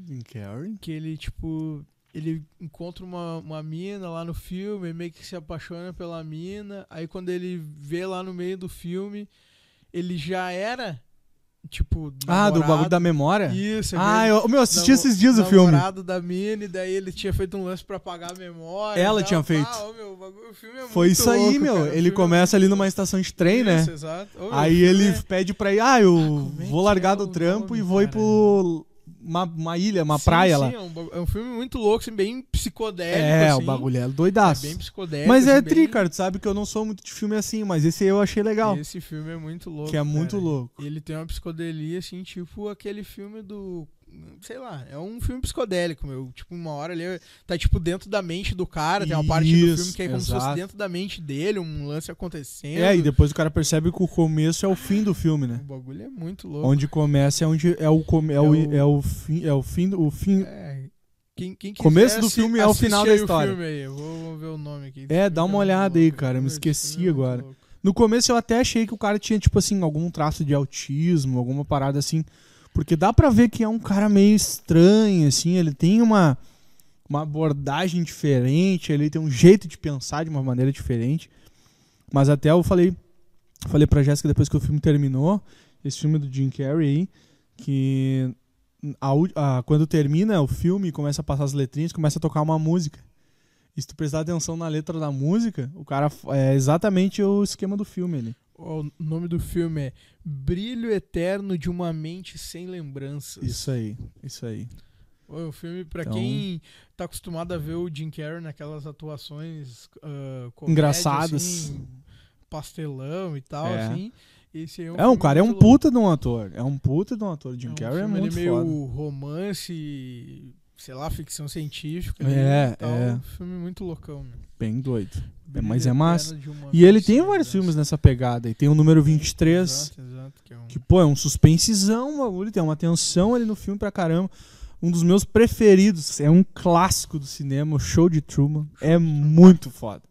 [SPEAKER 1] Jim Carrey?
[SPEAKER 2] Que ele, tipo. Ele encontra uma, uma mina lá no filme, meio que se apaixona pela mina. Aí quando ele vê lá no meio do filme, ele já era. tipo.
[SPEAKER 1] Ah, do
[SPEAKER 2] namorado.
[SPEAKER 1] bagulho da memória?
[SPEAKER 2] Isso, é
[SPEAKER 1] Ah, eu, meu, assisti esses dias o filme.
[SPEAKER 2] namorado da mina, e daí ele tinha feito um lance pra apagar a memória.
[SPEAKER 1] Ela tinha feito.
[SPEAKER 2] Ah, meu, o bagulho- o filme é
[SPEAKER 1] Foi
[SPEAKER 2] muito
[SPEAKER 1] isso aí,
[SPEAKER 2] louco,
[SPEAKER 1] meu.
[SPEAKER 2] cara,
[SPEAKER 1] Ele
[SPEAKER 2] é
[SPEAKER 1] começa ali
[SPEAKER 2] muito
[SPEAKER 1] numa estação de trem, né?
[SPEAKER 2] Isso, exato. Ô, meu, o
[SPEAKER 1] Aí ele
[SPEAKER 2] é-
[SPEAKER 1] pede pra ir, ah, eu
[SPEAKER 2] é
[SPEAKER 1] vou
[SPEAKER 2] que
[SPEAKER 1] largar
[SPEAKER 2] é
[SPEAKER 1] do
[SPEAKER 2] o
[SPEAKER 1] trampo
[SPEAKER 2] nome,
[SPEAKER 1] e vou ir pro uma, uma ilha, uma
[SPEAKER 2] Sim,
[SPEAKER 1] praia
[SPEAKER 2] sim,
[SPEAKER 1] lá.
[SPEAKER 2] É um, é um filme muito louco, assim, bem psicodélico.
[SPEAKER 1] É,
[SPEAKER 2] assim.
[SPEAKER 1] o bagulho é
[SPEAKER 2] É
[SPEAKER 1] doidaço.
[SPEAKER 2] bem psicodélico.
[SPEAKER 1] mas é
[SPEAKER 2] assim,
[SPEAKER 1] tri,
[SPEAKER 2] bem-
[SPEAKER 1] cara. Tu sabe que eu não sou muito de filme assim, mas esse aí eu achei legal.
[SPEAKER 2] Esse filme é muito louco.
[SPEAKER 1] que é muito
[SPEAKER 2] cara.
[SPEAKER 1] louco.
[SPEAKER 2] Ele tem uma psicodelia, assim, tipo aquele filme do. Sei lá, é um filme psicodélico, meu. Tipo, uma hora ali tá, tipo, dentro da mente do cara. Tem uma parte do
[SPEAKER 1] Isso,
[SPEAKER 2] filme que é como se fosse
[SPEAKER 1] exato.
[SPEAKER 2] dentro da mente dele, um lance acontecendo.
[SPEAKER 1] É, e depois o cara percebe que o começo é o fim do filme, né?
[SPEAKER 2] O bagulho é muito louco.
[SPEAKER 1] Onde começa é onde é o come- é o,
[SPEAKER 2] É o-
[SPEAKER 1] é o fim é o fim do- o fim
[SPEAKER 2] É. Quem, quem
[SPEAKER 1] Começo do filme é o final da
[SPEAKER 2] aí
[SPEAKER 1] história.
[SPEAKER 2] O aí. Vou, vou ver o nome aqui.
[SPEAKER 1] É, dá uma olhada aí,
[SPEAKER 2] louco,
[SPEAKER 1] cara, eu me esqueci
[SPEAKER 2] é muito
[SPEAKER 1] agora. No começo eu até achei que o cara tinha, tipo assim, algum traço de autismo, alguma parada assim. Porque dá pra ver que é um cara meio estranho, assim. Ele tem uma, uma abordagem diferente, ele tem um jeito de pensar de uma maneira diferente. Mas até eu falei, falei pra Jéssica depois que o filme terminou, esse filme do Jim Carrey que a a- quando termina o filme, começa a passar as letrinhas, começa a tocar uma música. E se tu prestar atenção na letra da música, o cara é exatamente o esquema do filme ali.
[SPEAKER 2] O nome do filme é Brilho Eterno de uma Mente Sem Lembranças.
[SPEAKER 1] Isso aí, isso aí.
[SPEAKER 2] O filme, pra
[SPEAKER 1] Então-
[SPEAKER 2] quem tá acostumado a ver o Jim Carrey naquelas atuações ah, comédia,
[SPEAKER 1] Engraçadas.
[SPEAKER 2] assim, pastelão e tal,
[SPEAKER 1] É.
[SPEAKER 2] assim. Esse é um
[SPEAKER 1] É um cara, é um
[SPEAKER 2] muito louco.
[SPEAKER 1] puta de um ator. É um puta de um ator. Jim
[SPEAKER 2] É um
[SPEAKER 1] Carrey é muito
[SPEAKER 2] ali meio
[SPEAKER 1] foda.
[SPEAKER 2] romance, sei lá, ficção científica.
[SPEAKER 1] É,
[SPEAKER 2] tal.
[SPEAKER 1] é.
[SPEAKER 2] Um filme muito loucão, meu.
[SPEAKER 1] Bem doido.
[SPEAKER 2] Brilho
[SPEAKER 1] mas é massa.
[SPEAKER 2] de
[SPEAKER 1] E ele tem vários filmes nessa pegada. E tem o número 23,
[SPEAKER 2] Exato, exato, que é um...
[SPEAKER 1] que, pô, é um suspensezão, o bagulho. Tem uma tensão ali no filme pra caramba. Um dos meus preferidos. É um clássico do cinema, o Show de Truman. é muito foda.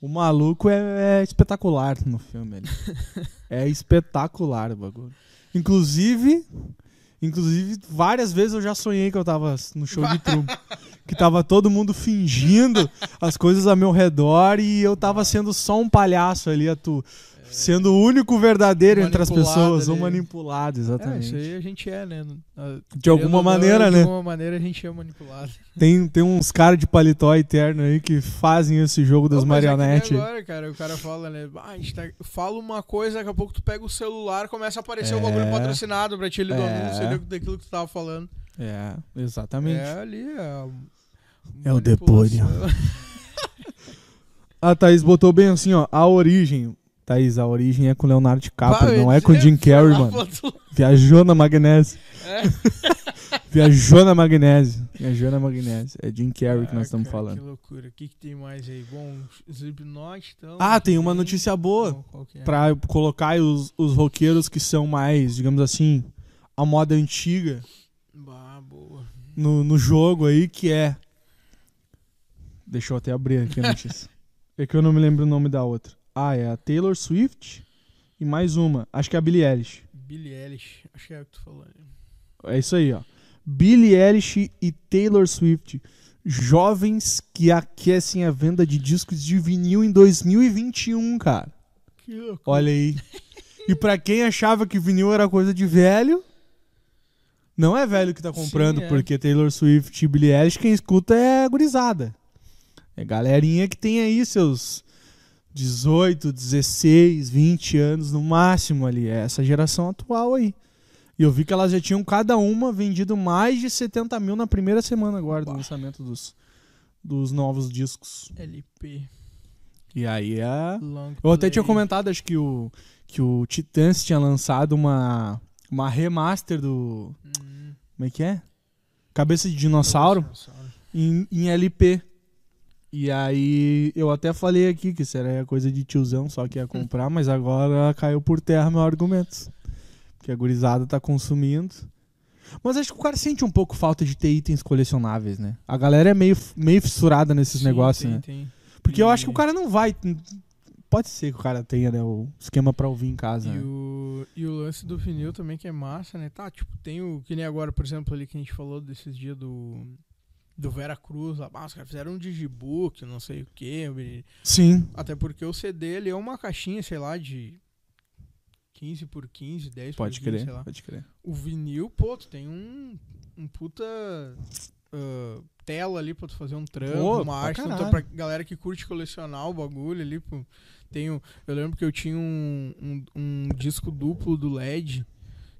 [SPEAKER 1] O maluco é, é espetacular no filme. É espetacular o bagulho. Inclusive, inclusive, várias vezes eu já sonhei que eu tava no show de Truman. que tava todo mundo fingindo as coisas ao meu redor e eu tava sendo só um palhaço ali, atu, sendo o único verdadeiro entre as pessoas, um
[SPEAKER 2] ali.
[SPEAKER 1] manipulado,
[SPEAKER 2] É,
[SPEAKER 1] exatamente.
[SPEAKER 2] isso aí a gente é, né?
[SPEAKER 1] De alguma
[SPEAKER 2] ou não,
[SPEAKER 1] maneira,
[SPEAKER 2] De
[SPEAKER 1] né?
[SPEAKER 2] alguma maneira a gente é manipulado.
[SPEAKER 1] Tem, tem uns caras de paletó eterno aí que fazem esse jogo das
[SPEAKER 2] Ô, é
[SPEAKER 1] marionetes.
[SPEAKER 2] agora, cara, o cara fala, né? Ah, a gente tá- fala uma coisa, daqui a pouco tu pega o celular, começa a aparecer o
[SPEAKER 1] É.
[SPEAKER 2] bagulho patrocinado pra ti ali do
[SPEAKER 1] É.
[SPEAKER 2] anúncio daquilo que tu tava falando.
[SPEAKER 1] É, exatamente.
[SPEAKER 2] É ali, é.
[SPEAKER 1] É o demônio. A Thaís botou bem assim, ó. A origem. Thaís, a origem é com Leonardo DiCaprio, não é com Jim Carrey, mano. Viajou na magnésio.
[SPEAKER 2] É.
[SPEAKER 1] Viajou na magnésio. Viajou na magnésio. É Jim Carrey que
[SPEAKER 2] Ah,
[SPEAKER 1] nós estamos
[SPEAKER 2] cara,
[SPEAKER 1] falando.
[SPEAKER 2] Que loucura. O que, que tem mais aí? Bom, Slipknot, então.
[SPEAKER 1] Ah,
[SPEAKER 2] que
[SPEAKER 1] tem uma notícia boa.
[SPEAKER 2] Que é?
[SPEAKER 1] Pra colocar os, os roqueiros que são mais, digamos assim, a moda antiga
[SPEAKER 2] Bah, boa.
[SPEAKER 1] no, no jogo aí, que é. Deixa eu até abrir aqui a notícia. é que eu não me lembro o nome da outra. Ah, é a Taylor Swift e mais uma. Acho que é a Billie Eilish.
[SPEAKER 2] Billie Eilish, acho que é o que tu falou. né?
[SPEAKER 1] É isso aí, ó. Billie Eilish e Taylor Swift. Jovens que aquecem a venda de discos de vinil em 2021, cara.
[SPEAKER 2] Que loucura.
[SPEAKER 1] Olha aí. E pra quem achava que vinil era coisa de velho, não é velho que tá comprando,
[SPEAKER 2] Sim, é.
[SPEAKER 1] porque Taylor Swift e Billie Eilish quem escuta é gurizada. É galerinha que tem aí seus 18, 16, 20 anos no máximo ali. É essa geração atual aí. E eu vi que elas já tinham cada uma vendido mais de 70 mil na primeira semana agora do lançamento dos, dos novos discos.
[SPEAKER 2] LP.
[SPEAKER 1] E aí é.
[SPEAKER 2] Long
[SPEAKER 1] Eu até
[SPEAKER 2] play.
[SPEAKER 1] tinha comentado, acho que o, que o Titãs tinha lançado uma, uma remaster do.
[SPEAKER 2] Hum,
[SPEAKER 1] Como é que é? Cabeça de dinossauro
[SPEAKER 2] dinossauro.
[SPEAKER 1] em, em LP. E aí eu até falei aqui que era coisa de tiozão, só que ia comprar, mas agora caiu por terra meu argumento. Que a gurizada tá consumindo. Mas acho que o cara sente um pouco falta de ter itens colecionáveis, né? A galera é meio, meio fissurada nesses
[SPEAKER 2] Sim,
[SPEAKER 1] negócios,
[SPEAKER 2] tem,
[SPEAKER 1] né?
[SPEAKER 2] tem.
[SPEAKER 1] Porque eu
[SPEAKER 2] E-
[SPEAKER 1] acho que o cara não vai. Pode ser que o cara tenha né, o esquema pra ouvir em casa.
[SPEAKER 2] E
[SPEAKER 1] né?
[SPEAKER 2] o, e o lance do vinil também que é massa, né? Tá, tipo, tem o. Que nem agora, por exemplo, ali que a gente falou desses dias do. Do Vera Cruz lá. Ah, os caras fizeram um digibook, não sei o quê.
[SPEAKER 1] Sim.
[SPEAKER 2] Até porque o CD ele é uma caixinha, sei lá, de 15 por 15, 10
[SPEAKER 1] Pode
[SPEAKER 2] por 15,
[SPEAKER 1] crer,
[SPEAKER 2] sei lá.
[SPEAKER 1] pode crer.
[SPEAKER 2] O vinil, pô, tu tem um, um puta ah, tela ali pra tu fazer um trampo,
[SPEAKER 1] Pô,
[SPEAKER 2] uma arte. Então, pra galera que curte colecionar o bagulho ali, pô. Tenho, eu lembro que eu tinha um, um, um disco duplo do LED,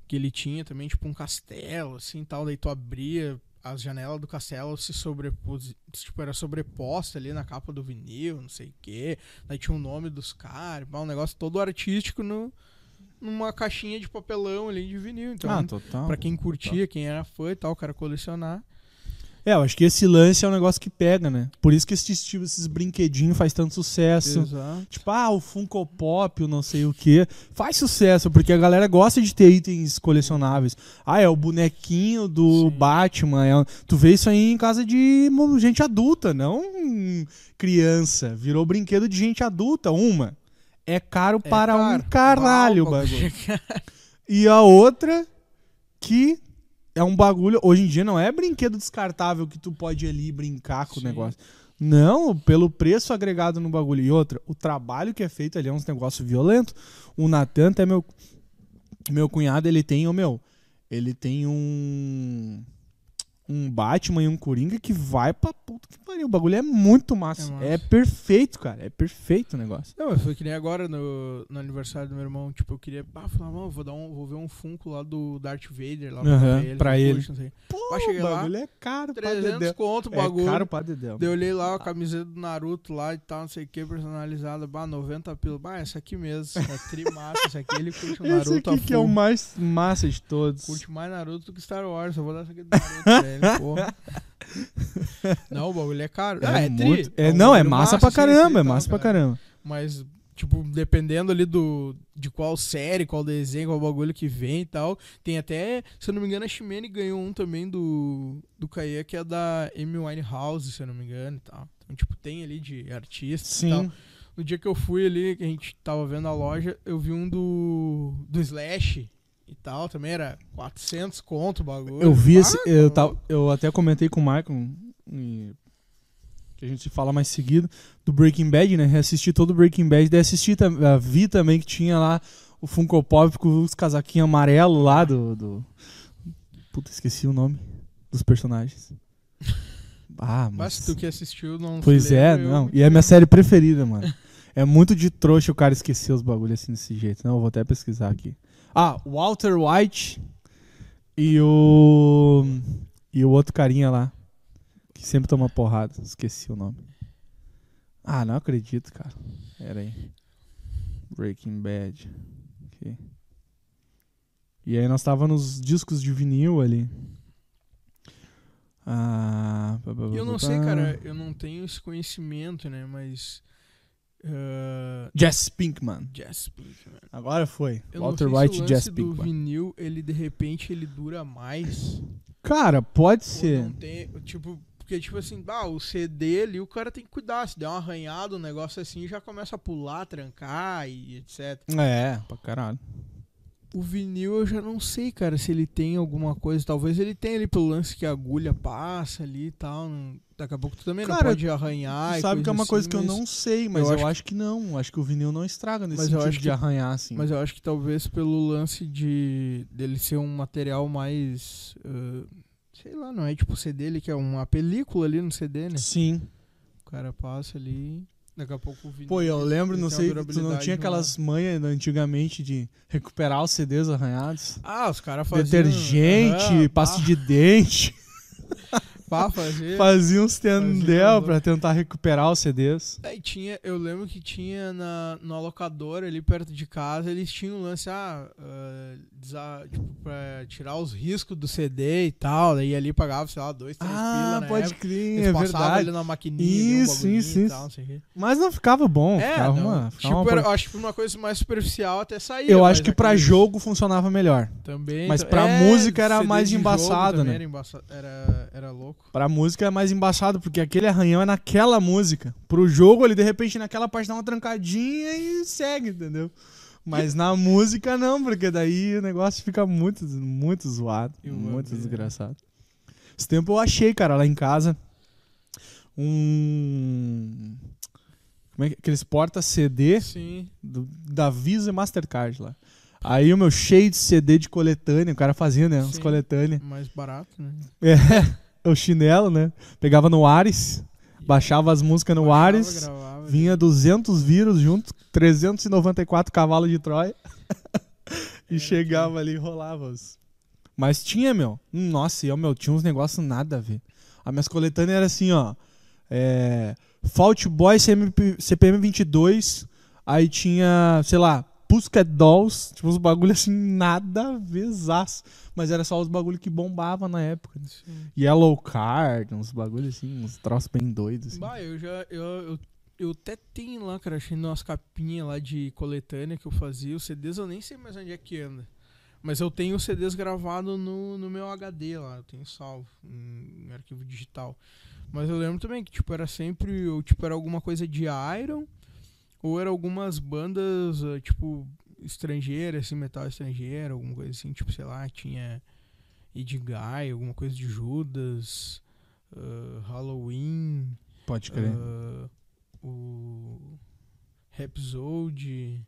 [SPEAKER 2] que ele tinha também, tipo, um castelo, assim, tal. Daí tu abria as janelas do castelo se sobrepôs, tipo, era sobreposta ali na capa do vinil, não sei o quê. Daí tinha o nome dos caras, um negócio todo artístico no, numa caixinha de papelão ali de vinil. Então,
[SPEAKER 1] ah, total.
[SPEAKER 2] Pra quem curtia, quem era fã e tal, o cara colecionar.
[SPEAKER 1] É, eu acho que esse lance é um negócio que pega, né? Por isso que esses, tipo, esses brinquedinhos faz tanto sucesso.
[SPEAKER 2] Exato.
[SPEAKER 1] Tipo, ah, o Funko Pop, o não sei o que. Faz sucesso, porque a galera gosta de ter itens colecionáveis. Ah, é o bonequinho do
[SPEAKER 2] Sim.
[SPEAKER 1] Batman. é- Tu vê isso aí em casa de gente adulta, não criança. Virou brinquedo de gente adulta, uma. É caro
[SPEAKER 2] É
[SPEAKER 1] para
[SPEAKER 2] caro.
[SPEAKER 1] um caralho o bagulho. E a outra que é um bagulho. Hoje em dia não é brinquedo descartável que tu pode ir ali brincar com
[SPEAKER 2] Sim.
[SPEAKER 1] o negócio. Não, pelo preço agregado no bagulho. E outra, o trabalho que é feito ali é uns negócio violento. O Natan, até meu, meu cunhado, ele tem, ô meu, ele tem um. Um Batman e um Coringa que vai pra puta que pariu. O bagulho é muito massa.
[SPEAKER 2] É massa.
[SPEAKER 1] É, perfeito, cara. É perfeito o negócio.
[SPEAKER 2] Não, mas foi que nem agora no, no aniversário do meu irmão, tipo, eu queria, ah, falar, mano, vou dar um, vou ver um Funko lá do Darth Vader lá ver
[SPEAKER 1] pra ele.
[SPEAKER 2] não sei.
[SPEAKER 1] Pô, o
[SPEAKER 2] lá,
[SPEAKER 1] bagulho é caro pra
[SPEAKER 2] 300
[SPEAKER 1] dedéu.
[SPEAKER 2] conto o
[SPEAKER 1] É
[SPEAKER 2] bagulho.
[SPEAKER 1] caro pra dedéu.
[SPEAKER 2] Daí eu olhei lá a camiseta do Naruto lá e tal, não sei o que, personalizada, bah, 90 pila. Bah, essa aqui mesmo, é trimassa, essa aqui ele curte o
[SPEAKER 1] Esse
[SPEAKER 2] Naruto
[SPEAKER 1] aqui
[SPEAKER 2] a
[SPEAKER 1] que é o mais massa de todos.
[SPEAKER 2] Curte mais Naruto do que Star Wars, eu vou dar essa aqui do Naruto pra ele, porra. Não, o bagulho é caro. Ah, é,
[SPEAKER 1] muito- é, não, é
[SPEAKER 2] bagulho
[SPEAKER 1] massa pra
[SPEAKER 2] sim,
[SPEAKER 1] caramba, é
[SPEAKER 2] tal,
[SPEAKER 1] massa pra
[SPEAKER 2] cara.
[SPEAKER 1] caramba.
[SPEAKER 2] Mas, tipo, dependendo ali do de qual série, qual desenho, qual bagulho que vem e tal. Tem até, se eu não me engano, a Shimene ganhou um também do, do Kaia, que é da Amy Winehouse, se eu não me engano e tal. Então, tipo, tem ali de artistas e tal.
[SPEAKER 1] Sim.
[SPEAKER 2] No dia que eu fui ali, que a gente tava vendo a loja, eu vi um do, do Slash e tal. Também era 400 conto o bagulho.
[SPEAKER 1] Eu vi
[SPEAKER 2] Ah,
[SPEAKER 1] esse. Eu,
[SPEAKER 2] tá
[SPEAKER 1] tava- eu até comentei com o Michael. e- que a gente se fala mais seguido. Do Breaking Bad, né? Reassisti todo o Breaking Bad. Daí assisti, ah, vi também que tinha lá o Funko Pop com os casaquinhos amarelos lá do, do. Puta, esqueci o nome dos personagens. Ah,
[SPEAKER 2] Mas
[SPEAKER 1] mas.
[SPEAKER 2] tu que assistiu, não
[SPEAKER 1] Pois é,
[SPEAKER 2] eu-
[SPEAKER 1] não. E é a minha série preferida, mano. É muito de trouxa o cara esquecer os bagulhos assim desse jeito. Não, eu vou até pesquisar aqui. Ah, Walter White e o. E o outro carinha lá. Que sempre toma porrada. Esqueci o nome. Ah, não acredito, cara. Pera aí. Breaking Bad. Aqui. E aí nós tava nos discos de vinil ali. Ah,
[SPEAKER 2] eu não sei, cara, eu não tenho esse conhecimento, né? Mas. Ah,
[SPEAKER 1] Jess Pinkman.
[SPEAKER 2] Jazz Pinkman.
[SPEAKER 1] Agora foi.
[SPEAKER 2] Eu
[SPEAKER 1] Walter
[SPEAKER 2] não sei
[SPEAKER 1] White
[SPEAKER 2] se
[SPEAKER 1] e
[SPEAKER 2] o
[SPEAKER 1] Jess
[SPEAKER 2] lance do
[SPEAKER 1] Pinkman.
[SPEAKER 2] vinil, ele de repente ele dura mais.
[SPEAKER 1] Cara, pode
[SPEAKER 2] Ou
[SPEAKER 1] ser.
[SPEAKER 2] não tem, tipo, porque tipo assim, ah, o CD ali o cara tem que cuidar, se der um arranhado, um negócio assim, já começa a pular, trancar e etc.
[SPEAKER 1] É, pra caralho.
[SPEAKER 2] O vinil eu já não sei, cara, se ele tem alguma coisa, talvez ele tenha ali pelo lance que a agulha passa ali e tal, não- daqui a pouco tu também não
[SPEAKER 1] Cara,
[SPEAKER 2] pode arranhar e
[SPEAKER 1] Sabe que é uma
[SPEAKER 2] assim,
[SPEAKER 1] coisa que eu não sei, mas
[SPEAKER 2] eu
[SPEAKER 1] eu,
[SPEAKER 2] acho
[SPEAKER 1] acho, que não. Acho que o vinil não estraga nesse
[SPEAKER 2] Mas eu
[SPEAKER 1] sentido
[SPEAKER 2] acho
[SPEAKER 1] de
[SPEAKER 2] que-
[SPEAKER 1] arranhar, assim.
[SPEAKER 2] Mas eu acho que talvez pelo lance de dele ser um material mais. ah, sei lá, não é tipo CD, ele que é uma película ali no CD, né?
[SPEAKER 1] Sim.
[SPEAKER 2] O cara passa ali, daqui a pouco o vinil.
[SPEAKER 1] Pô, eu lembro, não sei, tu não tinha aquelas manhas antigamente de recuperar os CDs arranhados?
[SPEAKER 2] Ah, os caras faziam.
[SPEAKER 1] Detergente,
[SPEAKER 2] Aham,
[SPEAKER 1] pasta de dente.
[SPEAKER 2] Pá, fazer.
[SPEAKER 1] Fazia uns tendel
[SPEAKER 2] Fazia,
[SPEAKER 1] pra tentar recuperar os CDs.
[SPEAKER 2] Aí tinha, eu lembro que tinha na, na locadora ali perto de casa, eles tinham um lance, ah, ah, desa- tipo, pra tirar os riscos do CD e tal, daí ali pagava, sei lá, dois, três
[SPEAKER 1] Ah,
[SPEAKER 2] pila
[SPEAKER 1] pode
[SPEAKER 2] época.
[SPEAKER 1] crer,
[SPEAKER 2] Eles
[SPEAKER 1] é verdade.
[SPEAKER 2] ali na maquininha, ali, um
[SPEAKER 1] Isso, isso,
[SPEAKER 2] e
[SPEAKER 1] isso.
[SPEAKER 2] tal, não sei o quê.
[SPEAKER 1] Mas não ficava bom.
[SPEAKER 2] É,
[SPEAKER 1] ficava
[SPEAKER 2] não.
[SPEAKER 1] uma, ficava
[SPEAKER 2] tipo,
[SPEAKER 1] uma
[SPEAKER 2] era, acho que uma coisa mais superficial até saía.
[SPEAKER 1] Eu acho que pra
[SPEAKER 2] aqueles-
[SPEAKER 1] jogo funcionava melhor.
[SPEAKER 2] Também.
[SPEAKER 1] mas
[SPEAKER 2] então-
[SPEAKER 1] pra
[SPEAKER 2] é,
[SPEAKER 1] música era mais embaçado, né?
[SPEAKER 2] Era, embaça- era, era louco.
[SPEAKER 1] Pra música é mais embaçado, porque aquele arranhão é naquela música. Pro jogo, ele de repente naquela parte dá uma trancadinha e segue, entendeu? Mas na música não, porque daí o negócio fica muito, muito zoado.
[SPEAKER 2] Eu
[SPEAKER 1] muito
[SPEAKER 2] ver.
[SPEAKER 1] desgraçado. Esse tempo eu achei, cara, lá em casa, um. Como é que. Aqueles porta-CD
[SPEAKER 2] Sim.
[SPEAKER 1] do- da Visa e Mastercard lá. Aí o meu cheio de CD de coletânea, o cara fazia, né? Uns
[SPEAKER 2] Sim.
[SPEAKER 1] coletânea.
[SPEAKER 2] Mais barato, né?
[SPEAKER 1] É, o chinelo, né? Pegava no Ares, baixava as músicas no
[SPEAKER 2] Baixava,
[SPEAKER 1] Ares,
[SPEAKER 2] gravava,
[SPEAKER 1] vinha 200 vírus junto, 394 cavalos de Troia. e
[SPEAKER 2] Era
[SPEAKER 1] chegava ali e rolava. os- Mas tinha, meu. Nossa, eu, meu, tinha uns negócios nada a ver. As minhas coletâneas eram assim, ó. É, Fault Boy CMP, CPM 22. Aí tinha, sei lá, Pussycat Dolls. Tipo uns bagulho assim, nada a verzaço. Mas era só os bagulho que bombava na época. né?
[SPEAKER 2] Sim.
[SPEAKER 1] Yellow Card, uns bagulho assim, uns troços bem doidos. Assim.
[SPEAKER 2] Bah, eu já. Eu, eu, eu até tenho lá, cara, achei umas capinhas lá de coletânea que eu fazia. Os CDs eu nem sei mais onde é que anda. Mas eu tenho os CDs gravados no, no meu HD lá, eu tenho salvo em arquivo digital. Mas eu lembro também que, tipo, era sempre. Ou, tipo, era alguma coisa de Iron, ou era algumas bandas, eh, tipo, estrangeiras, assim, metal estrangeiro, alguma coisa assim, tipo, sei lá, tinha Edguy, alguma coisa de Judas, ah, Halloween.
[SPEAKER 1] Pode crer.
[SPEAKER 2] Ah, o Rhapsody.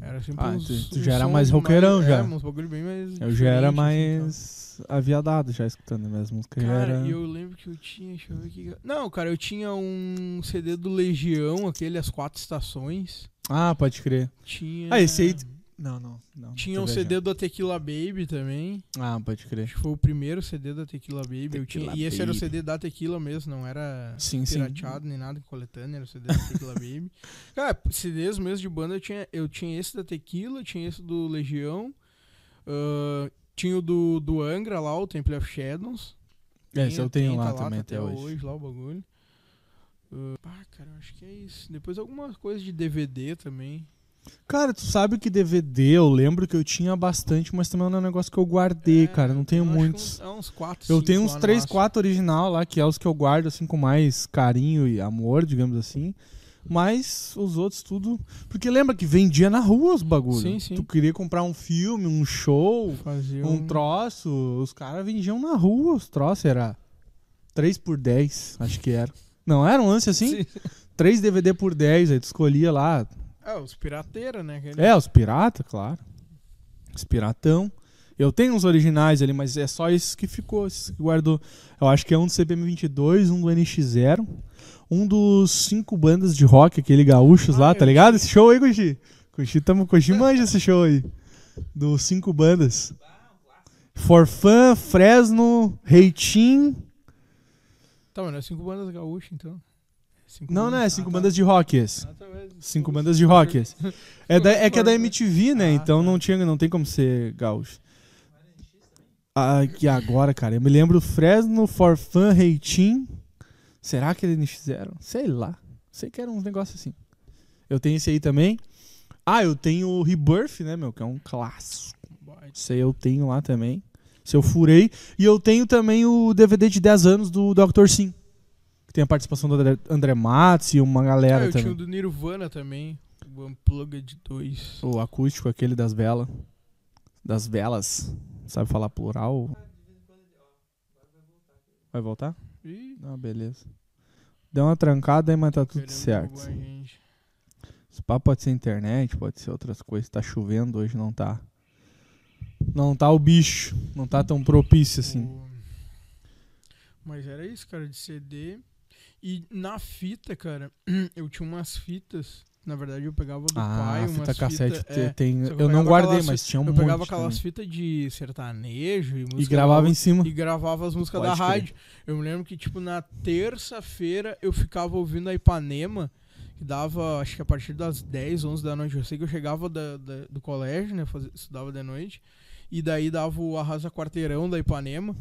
[SPEAKER 2] Era sempre
[SPEAKER 1] Ah,
[SPEAKER 2] uns,
[SPEAKER 1] tu- tu já era mais roqueirão,
[SPEAKER 2] mais-
[SPEAKER 1] já.
[SPEAKER 2] É, uns bagulho bem mais.
[SPEAKER 1] eu já era
[SPEAKER 2] assim,
[SPEAKER 1] mais aviadado já escutando as minhas músicas.
[SPEAKER 2] Cara,
[SPEAKER 1] era...
[SPEAKER 2] e eu lembro que eu tinha. Deixa eu ver aqui. Não, cara, eu tinha um CD do Legião, aquele As Quatro Estações.
[SPEAKER 1] Ah, pode crer.
[SPEAKER 2] Tinha.
[SPEAKER 1] Ah, esse aí- Não, não. não
[SPEAKER 2] Tinha um. CD do Tequila Baby também.
[SPEAKER 1] Ah, pode crer.
[SPEAKER 2] Acho que foi o primeiro CD da Tequila Baby. eu tinha,
[SPEAKER 1] Tequila
[SPEAKER 2] e esse era o
[SPEAKER 1] Baby.
[SPEAKER 2] CD da Tequila mesmo, não era
[SPEAKER 1] Sim, sim.
[SPEAKER 2] pirateado nem nada coletâneo, era o CD da Tequila Baby. Cara, CDs mesmo de banda eu tinha, eu tinha esse da Tequila, tinha esse do Legião, ah, tinha o do, do Angra lá, o Temple of Shadows.
[SPEAKER 1] É, esse eu tenho
[SPEAKER 2] tem,
[SPEAKER 1] lá
[SPEAKER 2] tá
[SPEAKER 1] também
[SPEAKER 2] tá
[SPEAKER 1] até hoje.
[SPEAKER 2] lá o bagulho. Ah, ah, cara, eu acho que é isso. Depois algumas coisas de DVD também.
[SPEAKER 1] Cara, tu sabe que DVD eu lembro que eu tinha bastante, mas também não é um negócio que eu guardei,
[SPEAKER 2] É,
[SPEAKER 1] cara. Não tenho muitos.
[SPEAKER 2] uns- É uns 4,
[SPEAKER 1] Eu tenho uns 3, 4 original lá, que é os que eu guardo assim com mais carinho e amor, digamos assim. Mas os outros tudo. Porque lembra que vendia na rua os bagulhos.
[SPEAKER 2] Sim, sim.
[SPEAKER 1] Tu queria comprar um filme, um show,
[SPEAKER 2] Fazia
[SPEAKER 1] um troço, os caras vendiam na rua os troços, era 3 por 10, acho que era. Não era um lance assim? 3 DVD por 10, aí tu escolhia lá.
[SPEAKER 2] É, os pirateiros, né? aquele-
[SPEAKER 1] É, os pirata, claro. Os piratão. Eu tenho uns originais ali, mas é só esses que ficou, esses que guardou. Eu acho que é um do CPM22, um do NX0, um dos cinco bandas de rock, aquele gaúchos
[SPEAKER 2] Ah,
[SPEAKER 1] lá, tá ligado? Esse show aí, Coxi. Coxi, tamo, Coxi manja esse show aí. Dos cinco bandas. Forfã, Fresno, Reitim.
[SPEAKER 2] Tá, mas não é cinco bandas gaúchas, então. Cinco
[SPEAKER 1] Não, não é, cinco
[SPEAKER 2] ah, tá.
[SPEAKER 1] bandas de.
[SPEAKER 2] Ah, tá, mas-
[SPEAKER 1] Cinco
[SPEAKER 2] Pô,
[SPEAKER 1] bandas de rock esse. É, da, é que é da. MTV, né?
[SPEAKER 2] Ah,
[SPEAKER 1] então
[SPEAKER 2] tá.
[SPEAKER 1] não, tinha, não tem como ser gaúcho. Ah, que agora, cara. Eu me lembro Fresno, Forfã, Reitim. Será que eles fizeram? Sei lá. Sei que era uns negócios assim. Eu tenho esse aí também. Ah, eu tenho o Rebirth, né, meu? Que é um clássico. Esse aí eu tenho lá também. Se eu furei. E eu tenho também o DVD de 10 anos do Dr. Sim. Tem a participação do André- André Matos e uma
[SPEAKER 2] Ah,
[SPEAKER 1] galera
[SPEAKER 2] eu tinha o
[SPEAKER 1] também.
[SPEAKER 2] do Nirvana também. O Unplugged 2.
[SPEAKER 1] O acústico, aquele das velas. Das velas. Sabe falar plural? Vai voltar?
[SPEAKER 2] Ih,
[SPEAKER 1] Ah, beleza. Deu uma trancada aí, mas tá tudo certo. Esse papo pode ser internet, pode ser outras coisas. Tá chovendo hoje, não tá. Não tá o bicho. Não tá tão propício assim.
[SPEAKER 2] Mas era isso, cara, de CD. E na fita, cara, eu tinha umas fitas. Na verdade, eu pegava do
[SPEAKER 1] Ah,
[SPEAKER 2] pai, umas
[SPEAKER 1] fita cassete
[SPEAKER 2] fita, é,
[SPEAKER 1] tem. Eu
[SPEAKER 2] eu
[SPEAKER 1] não guardei,
[SPEAKER 2] aquelas-
[SPEAKER 1] mas tinha um
[SPEAKER 2] eu
[SPEAKER 1] monte.
[SPEAKER 2] pegava aquelas
[SPEAKER 1] também.
[SPEAKER 2] fitas de sertanejo e música
[SPEAKER 1] E gravava em
[SPEAKER 2] gaúcha,
[SPEAKER 1] cima.
[SPEAKER 2] e gravava as músicas da
[SPEAKER 1] Pode crer.
[SPEAKER 2] rádio. Eu me lembro que, tipo, na terça-feira eu ficava ouvindo a Ipanema, que dava, acho que a partir das 10, 11 da noite. Eu sei que eu chegava da- da- do colégio, né? Fazia, estudava de noite. E daí dava o Arrasa Quarteirão da Ipanema.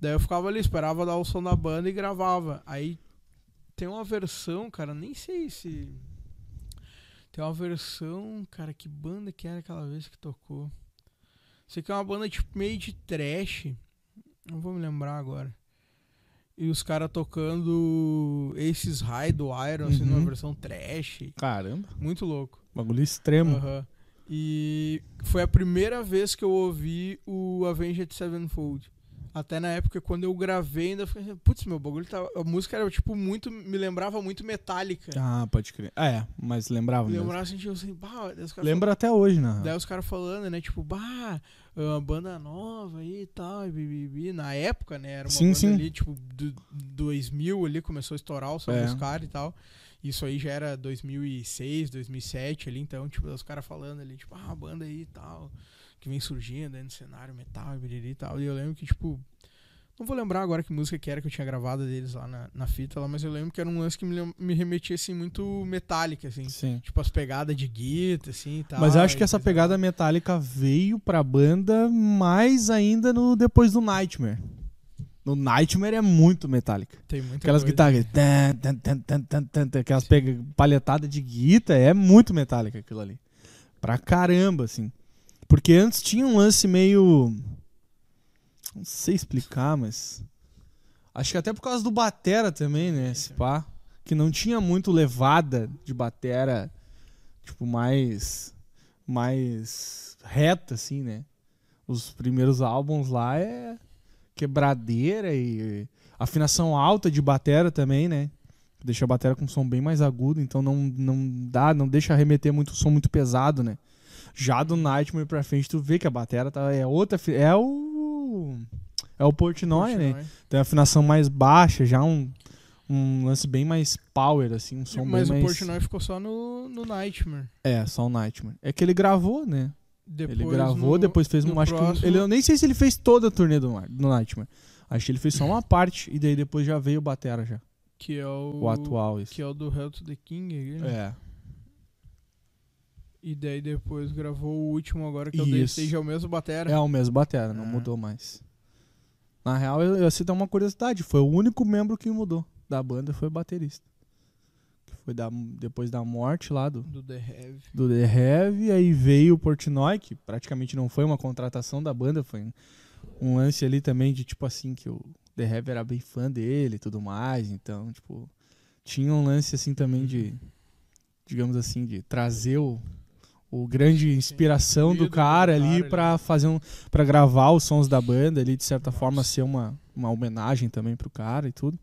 [SPEAKER 2] Daí eu ficava ali, esperava dar o som da banda e gravava. Aí tem uma versão, cara, nem sei se. Tem uma versão, cara, que banda que era aquela vez que tocou? Sei que é uma banda tipo meio de trash. Não vou me lembrar agora. E os caras tocando Aces High do Iron, assim, numa
[SPEAKER 1] Uhum.
[SPEAKER 2] versão trash.
[SPEAKER 1] Caramba.
[SPEAKER 2] Muito louco.
[SPEAKER 1] Bagulho extremo.
[SPEAKER 2] Aham. E foi a primeira vez que eu ouvi o Avenged Sevenfold. Até na época, quando eu gravei, ainda fiquei assim, putz, meu bagulho tá. A música era, tipo, muito. Me lembrava muito metálica.
[SPEAKER 1] Ah, pode crer. É, mas lembrava mesmo.
[SPEAKER 2] Lembrava assim, tipo assim, bah, daí os caras
[SPEAKER 1] Lembra até hoje, né?
[SPEAKER 2] Daí os caras falando, né? Tipo, bah, uma banda nova aí e tal, e bibibi. Na época, né? Era uma
[SPEAKER 1] Sim,
[SPEAKER 2] banda
[SPEAKER 1] sim.
[SPEAKER 2] ali, tipo, do 2000 ali, começou a estourar o som
[SPEAKER 1] É.
[SPEAKER 2] dos caras e tal. Isso aí já era 2006, 2007 ali, então, tipo, os caras falando ali, tipo, ah, banda aí e tal, que vem surgindo aí no cenário metal e tal. E eu lembro que, tipo, não vou lembrar agora que música que era que eu tinha gravado deles lá na, na fita lá, mas eu lembro que era um lance que me, me remetia, assim, muito metálica, assim.
[SPEAKER 1] Sim.
[SPEAKER 2] Tipo, as pegadas de guitarra, assim e tal.
[SPEAKER 1] Mas eu acho que essa pegada metálica veio pra banda mais ainda no depois do Nightmare. No Nightmare é muito metálica.
[SPEAKER 2] Tem muita
[SPEAKER 1] Aquelas
[SPEAKER 2] coisa.
[SPEAKER 1] guitarras, tan, tan, tan, tan, aquelas pega- palhetadas de guitarra, é muito metálica aquilo ali. Pra caramba, assim. Porque antes tinha um lance meio. Não sei explicar, mas. Acho que até por causa do Batera também, né? Esse pá. Que não tinha muito levada de Batera, tipo, mais. Mais reta, assim, né? Os primeiros álbuns lá é quebradeira e afinação alta de batera também, né? Deixa a batera com um som bem mais agudo, então não, não dá, não deixa remeter muito som muito pesado, né? Já do Nightmare pra frente tu vê que a batera tá, é outra, é o é o Portnoy, né?
[SPEAKER 2] Portnoy.
[SPEAKER 1] Tem a afinação mais baixa, já um um lance bem mais power assim, um som
[SPEAKER 2] Mas o
[SPEAKER 1] bem mais
[SPEAKER 2] Portnoy ficou só no, no Nightmare.
[SPEAKER 1] É, só o Nightmare. É que ele gravou, né?
[SPEAKER 2] Depois,
[SPEAKER 1] ele gravou,
[SPEAKER 2] no-
[SPEAKER 1] depois fez um. Acho que
[SPEAKER 2] próximo-
[SPEAKER 1] ele, eu nem sei se ele fez toda a turnê do, do Nightmare. Acho que ele fez só uma parte e daí depois já veio o Batera já.
[SPEAKER 2] Que é o.
[SPEAKER 1] O atual, isso.
[SPEAKER 2] Que é o do Hell to the King. né?
[SPEAKER 1] É.
[SPEAKER 2] E daí depois gravou o último agora, que é o
[SPEAKER 1] Isso.
[SPEAKER 2] The Stage, é o mesmo Batera.
[SPEAKER 1] É o mesmo Batera, não
[SPEAKER 2] Ah.
[SPEAKER 1] mudou mais. Na real, eu, eu cito uma curiosidade. Foi o único membro que mudou da banda, foi o baterista. Que foi da, depois da morte lá do,
[SPEAKER 2] Do The Heavy.
[SPEAKER 1] do The Heavy, aí veio o Portnoy, que praticamente não foi uma contratação da banda, foi um, um lance ali também de tipo assim, que o The Heavy era bem fã dele e tudo mais, então, tipo, tinha um lance assim também de, digamos assim, de trazer o, o grande inspiração do cara ali pra fazer um, para gravar os sons da banda ali, de certa forma ser uma, uma homenagem também pro cara e tudo.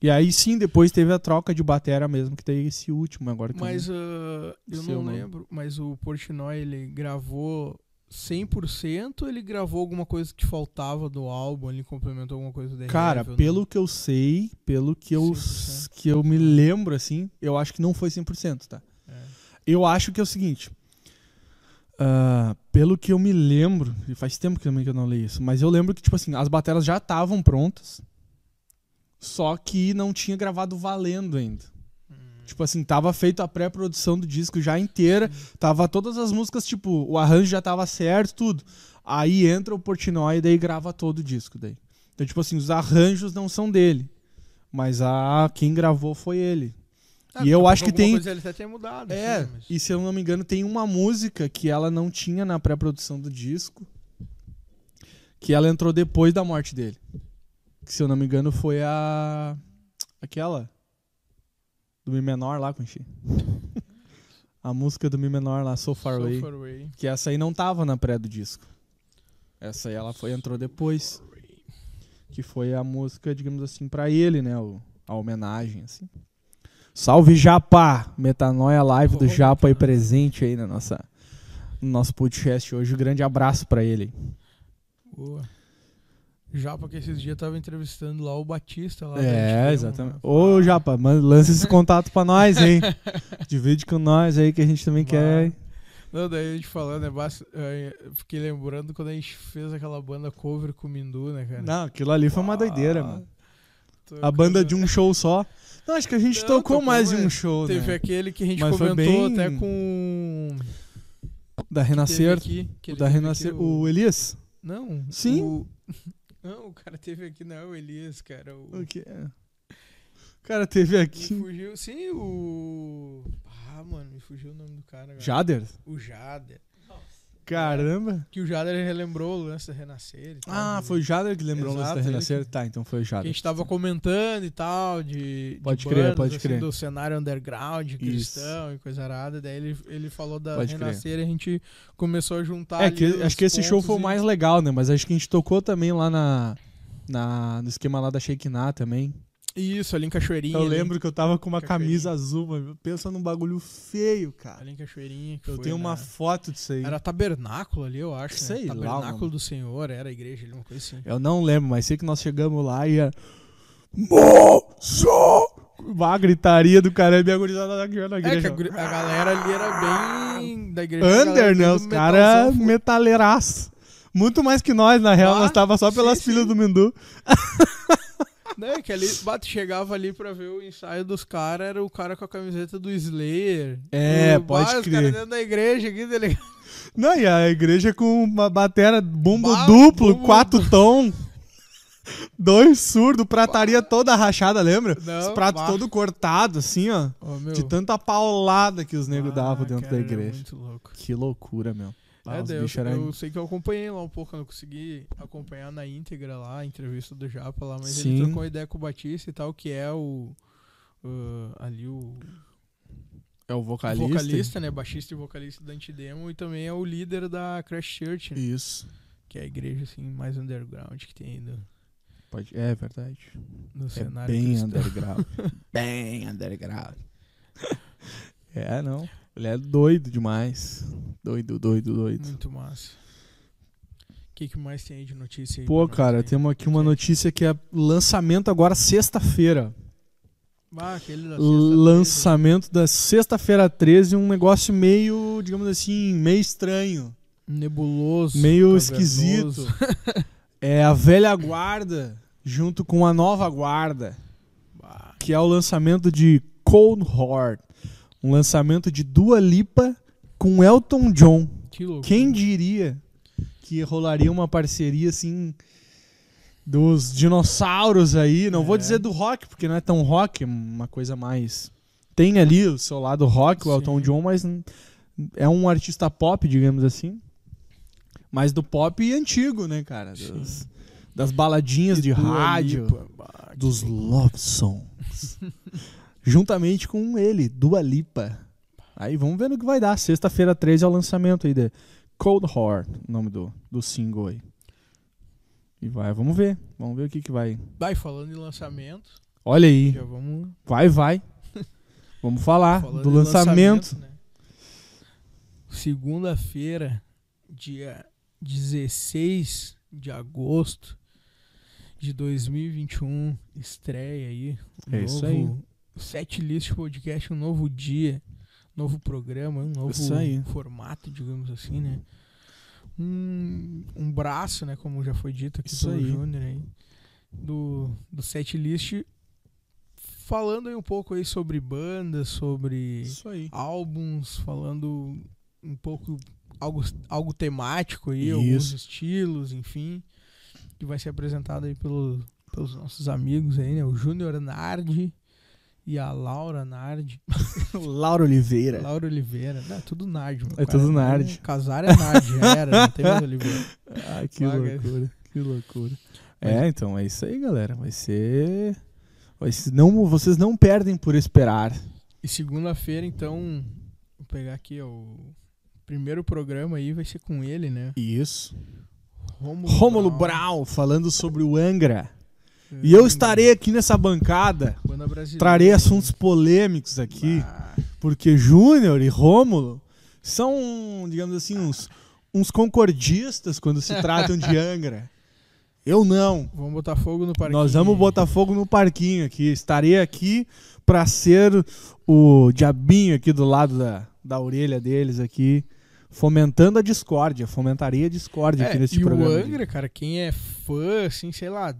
[SPEAKER 1] E aí sim, depois teve a troca de batera mesmo, que teve esse último agora. que eu
[SPEAKER 2] Mas
[SPEAKER 1] não-
[SPEAKER 2] ah, eu
[SPEAKER 1] sei o
[SPEAKER 2] não
[SPEAKER 1] nome.
[SPEAKER 2] lembro, mas o Portnoy ele gravou 100% ou ele gravou alguma coisa que faltava do álbum, ele complementou alguma coisa The
[SPEAKER 1] Cara, pelo que eu sei, pelo que eu,
[SPEAKER 2] 100%.
[SPEAKER 1] que eu me lembro, assim, eu acho que não foi 100%, tá?
[SPEAKER 2] não? É.
[SPEAKER 1] Eu acho que é o seguinte. Ah, pelo que eu me lembro, e faz tempo que também que eu não leio isso, mas eu lembro que, tipo assim, as bateras já estavam prontas, só que não tinha gravado valendo ainda.
[SPEAKER 2] Hum.
[SPEAKER 1] Tipo assim, tava feito a pré-produção do disco já inteira, tava todas as músicas, tipo, o arranjo já tava certo, tudo. Aí entra o Portnoy e daí grava todo o disco daí. Então, tipo assim, os arranjos não são dele, mas a quem gravou foi ele.
[SPEAKER 2] Ah,
[SPEAKER 1] E eu acho que tem-
[SPEAKER 2] mudado.
[SPEAKER 1] É,
[SPEAKER 2] assim, mas-
[SPEAKER 1] e se eu não me engano, tem uma música que ela não tinha na pré-produção do disco, que ela entrou depois da morte dele. Que, se eu não me engano, foi a. aquela. Do Mi menor lá, Conchi. a música do Mi menor lá, So Far
[SPEAKER 2] So
[SPEAKER 1] Away.
[SPEAKER 2] Far Away.
[SPEAKER 1] Que essa aí não tava na pré do disco. Essa aí ela foi, entrou depois. Que foi a música, digamos assim, pra ele, né? O, a homenagem, assim. Salve Japa! Metanoia Live do Japa aí presente aí na nossa, no nosso podcast hoje. Um grande abraço pra ele.
[SPEAKER 2] Boa. Já porque esses dias tava entrevistando lá o Batista lá.
[SPEAKER 1] É, exatamente.
[SPEAKER 2] né?
[SPEAKER 1] Ô Japa, lança esse contato pra nós, hein? Divide com nós aí que a gente também
[SPEAKER 2] Bah.
[SPEAKER 1] quer.
[SPEAKER 2] Não, daí a gente falando, né? basta- eh, Fiquei lembrando quando a gente fez aquela banda cover com o Mindu, né, cara?
[SPEAKER 1] Não, aquilo ali foi uma doideira, mano.
[SPEAKER 2] tocando-
[SPEAKER 1] A banda de um show só. Não, acho que a gente
[SPEAKER 2] Não,
[SPEAKER 1] tocou
[SPEAKER 2] tocou,
[SPEAKER 1] mais de um
[SPEAKER 2] é.
[SPEAKER 1] show,
[SPEAKER 2] Teve
[SPEAKER 1] né?
[SPEAKER 2] aquele que a gente
[SPEAKER 1] Mas
[SPEAKER 2] comentou
[SPEAKER 1] bem-
[SPEAKER 2] até com.
[SPEAKER 1] Da Renascer.
[SPEAKER 2] aqui,
[SPEAKER 1] O da Renascer.
[SPEAKER 2] aqui,
[SPEAKER 1] O Elias?
[SPEAKER 2] Não.
[SPEAKER 1] Sim.
[SPEAKER 2] o- Não, o cara teve aqui, não, o Elias, cara. O...
[SPEAKER 1] O que é? O cara teve
[SPEAKER 2] Me
[SPEAKER 1] aqui.
[SPEAKER 2] fugiu. Sim, o. Ah, mano, me fugiu o nome do cara. agora.
[SPEAKER 1] Jader?
[SPEAKER 2] O Jader.
[SPEAKER 1] Caramba.
[SPEAKER 2] Que o Jader relembrou o lance da Renascer e tal.
[SPEAKER 1] Ah,
[SPEAKER 2] de-
[SPEAKER 1] foi o Jader que lembrou o lance
[SPEAKER 2] Exato,
[SPEAKER 1] da Renascer?
[SPEAKER 2] que-
[SPEAKER 1] Tá, então foi o
[SPEAKER 2] Que a
[SPEAKER 1] Jader.
[SPEAKER 2] gente tava comentando e tal, de, de
[SPEAKER 1] Pode crer,
[SPEAKER 2] bandas,
[SPEAKER 1] pode
[SPEAKER 2] assim,
[SPEAKER 1] crer.
[SPEAKER 2] do cenário underground, cristão e coisa arada. Daí ele, ele falou da
[SPEAKER 1] Pode crer.
[SPEAKER 2] Renascer e a gente começou a juntar
[SPEAKER 1] É, que, acho que esse show foi o
[SPEAKER 2] e-
[SPEAKER 1] mais legal, né? Mas acho que a gente tocou também lá na, Na, no esquema lá da Shekinah também.
[SPEAKER 2] Isso, ali em Cachoeirinha.
[SPEAKER 1] Eu
[SPEAKER 2] ali.
[SPEAKER 1] lembro que eu tava com uma camisa azul, mano. Pensa num bagulho feio, cara.
[SPEAKER 2] Ali em Cachoeirinha. que
[SPEAKER 1] Eu tenho uma
[SPEAKER 2] na-
[SPEAKER 1] foto disso aí.
[SPEAKER 2] Era tabernáculo ali, eu acho.
[SPEAKER 1] Sei
[SPEAKER 2] né?
[SPEAKER 1] lá,
[SPEAKER 2] Tabernáculo
[SPEAKER 1] mano.
[SPEAKER 2] do Senhor, era a igreja ali, uma coisa assim.
[SPEAKER 1] Eu não lembro, mas sei que nós chegamos lá e era. Moço! Uma gritaria do caramba e a gurizada aqui na
[SPEAKER 2] É que
[SPEAKER 1] igreja.
[SPEAKER 2] a, a galera ali era bem da igreja.
[SPEAKER 1] Under, né? Os caras
[SPEAKER 2] fu-
[SPEAKER 1] metaleiraço. Muito mais que nós, na real.
[SPEAKER 2] Ah,
[SPEAKER 1] nós tava só
[SPEAKER 2] sim,
[SPEAKER 1] pelas
[SPEAKER 2] sim.
[SPEAKER 1] filhas do Mindu.
[SPEAKER 2] Né, que ali, bate, chegava ali pra ver o ensaio dos caras, era o cara com a camiseta do Slayer.
[SPEAKER 1] É, pode
[SPEAKER 2] bah, Os
[SPEAKER 1] crer.
[SPEAKER 2] caras dentro da igreja aqui, tá ligado?
[SPEAKER 1] Não, e a igreja com uma batera, bumbo
[SPEAKER 2] Bah,
[SPEAKER 1] duplo,
[SPEAKER 2] bumbo
[SPEAKER 1] quatro tom. Dois surdos, prataria toda rachada, lembra?
[SPEAKER 2] Não,
[SPEAKER 1] Os pratos
[SPEAKER 2] bah.
[SPEAKER 1] todo cortado, assim, ó.
[SPEAKER 2] Meu,
[SPEAKER 1] De tanta paulada que os negros davam dentro
[SPEAKER 2] cara,
[SPEAKER 1] da igreja. Que loucura, meu. Ah,
[SPEAKER 2] É, daí eu, eu sei que eu acompanhei lá um pouco, eu não consegui acompanhar na íntegra lá a entrevista do Japa lá, mas
[SPEAKER 1] Sim.
[SPEAKER 2] ele trocou ideia com o Batista e tal, que é o. uh, ali o
[SPEAKER 1] É o vocalista.
[SPEAKER 2] vocalista, né? Baixista e vocalista da Antidemo e também é o líder da Crash Church, né?
[SPEAKER 1] Isso.
[SPEAKER 2] que é a igreja assim mais underground que tem no,
[SPEAKER 1] Pode... É verdade.
[SPEAKER 2] no
[SPEAKER 1] É
[SPEAKER 2] cenário
[SPEAKER 1] bem
[SPEAKER 2] cristão.
[SPEAKER 1] underground. bem underground. É, não. Ele é doido demais. Doido, doido, doido.
[SPEAKER 2] Muito massa. O que, que mais tem aí de notícia aí?
[SPEAKER 1] Pô, cara, temos aqui uma notícia que é lançamento agora sexta-feira.
[SPEAKER 2] Ah, aquele da sexta
[SPEAKER 1] Lançamento da sexta-feira 13, um negócio meio, digamos assim, meio estranho.
[SPEAKER 2] 13, nebuloso,
[SPEAKER 1] meio
[SPEAKER 2] cavernoso.
[SPEAKER 1] esquisito. É a velha guarda junto com a nova guarda,
[SPEAKER 2] Bah,
[SPEAKER 1] que é o lançamento de Cold Heart. Um lançamento de Dua Lipa com Elton John.
[SPEAKER 2] que louco.
[SPEAKER 1] Quem diria que rolaria uma parceria assim dos dinossauros aí? Não vou
[SPEAKER 2] É.
[SPEAKER 1] dizer do rock, porque não é tão rock, é uma coisa mais. Tem ali o seu lado rock, o
[SPEAKER 2] Sim.
[SPEAKER 1] Elton John, mas é um artista pop, digamos assim. Mas do pop antigo, né, cara? Das, baladinhas de
[SPEAKER 2] Dua
[SPEAKER 1] rádio,
[SPEAKER 2] Lipa,
[SPEAKER 1] dos love songs. Juntamente com ele, Dua Lipa. Aí vamos ver no que vai dar. Sexta-feira 13 é o lançamento aí de Cold Heart, o nome do, do single aí. E vai, vamos ver. Vamos ver o que que vai.
[SPEAKER 2] Vai, falando em lançamento,
[SPEAKER 1] Olha aí.
[SPEAKER 2] já vamos
[SPEAKER 1] Vai, vai. Vamos falar
[SPEAKER 2] falando
[SPEAKER 1] do
[SPEAKER 2] em
[SPEAKER 1] lançamento.
[SPEAKER 2] né? Segunda-feira, dia 16 de agosto de 2021, estreia aí. um
[SPEAKER 1] É isso
[SPEAKER 2] novo
[SPEAKER 1] aí.
[SPEAKER 2] Set List Podcast, um novo dia, novo programa, um novo formato, digamos assim, né? Um, um braço, né? Como já foi dito aqui
[SPEAKER 1] Isso
[SPEAKER 2] pelo. Júnior aí, do, do Set List. Falando aí um pouco aí sobre bandas, sobre álbuns, falando um pouco algo, algo temático aí,
[SPEAKER 1] Isso.
[SPEAKER 2] alguns estilos, enfim, que vai ser apresentado aí pelo, pelos nossos amigos aí, né? O Júnior Nardi e a Laura Nardi.
[SPEAKER 1] Laura Oliveira.
[SPEAKER 2] Laura Oliveira. Não, é tudo Nardi, meu
[SPEAKER 1] É
[SPEAKER 2] cara.
[SPEAKER 1] tudo Nardi.
[SPEAKER 2] Casar é Nardi, era, não tem mais Oliveira.
[SPEAKER 1] Ah, que
[SPEAKER 2] Vaga.
[SPEAKER 1] loucura. Que loucura. É, então, é isso aí, galera. Vai ser. Vai ser... Não, vocês não perdem por esperar.
[SPEAKER 2] E segunda-feira, então, vou pegar aqui ó, o primeiro programa aí, vai ser com ele, né?
[SPEAKER 1] Isso.
[SPEAKER 2] Rômulo,
[SPEAKER 1] Brown falando sobre o Angra. E eu estarei aqui nessa bancada. Trarei assuntos polêmicos aqui. Porque Júnior e Rômulo são, digamos assim, uns, uns concordistas quando se tratam de Angra. Eu não.
[SPEAKER 2] vamos botar fogo no parquinho.
[SPEAKER 1] Nós vamos botar fogo no parquinho aqui. Estarei aqui pra ser o diabinho aqui do lado da, da orelha deles aqui, fomentando a discórdia. Fomentaria a discórdia aqui
[SPEAKER 2] É,
[SPEAKER 1] nesse
[SPEAKER 2] e
[SPEAKER 1] programa.
[SPEAKER 2] o
[SPEAKER 1] aqui.
[SPEAKER 2] Angra, cara, quem é fã, assim, sei lá,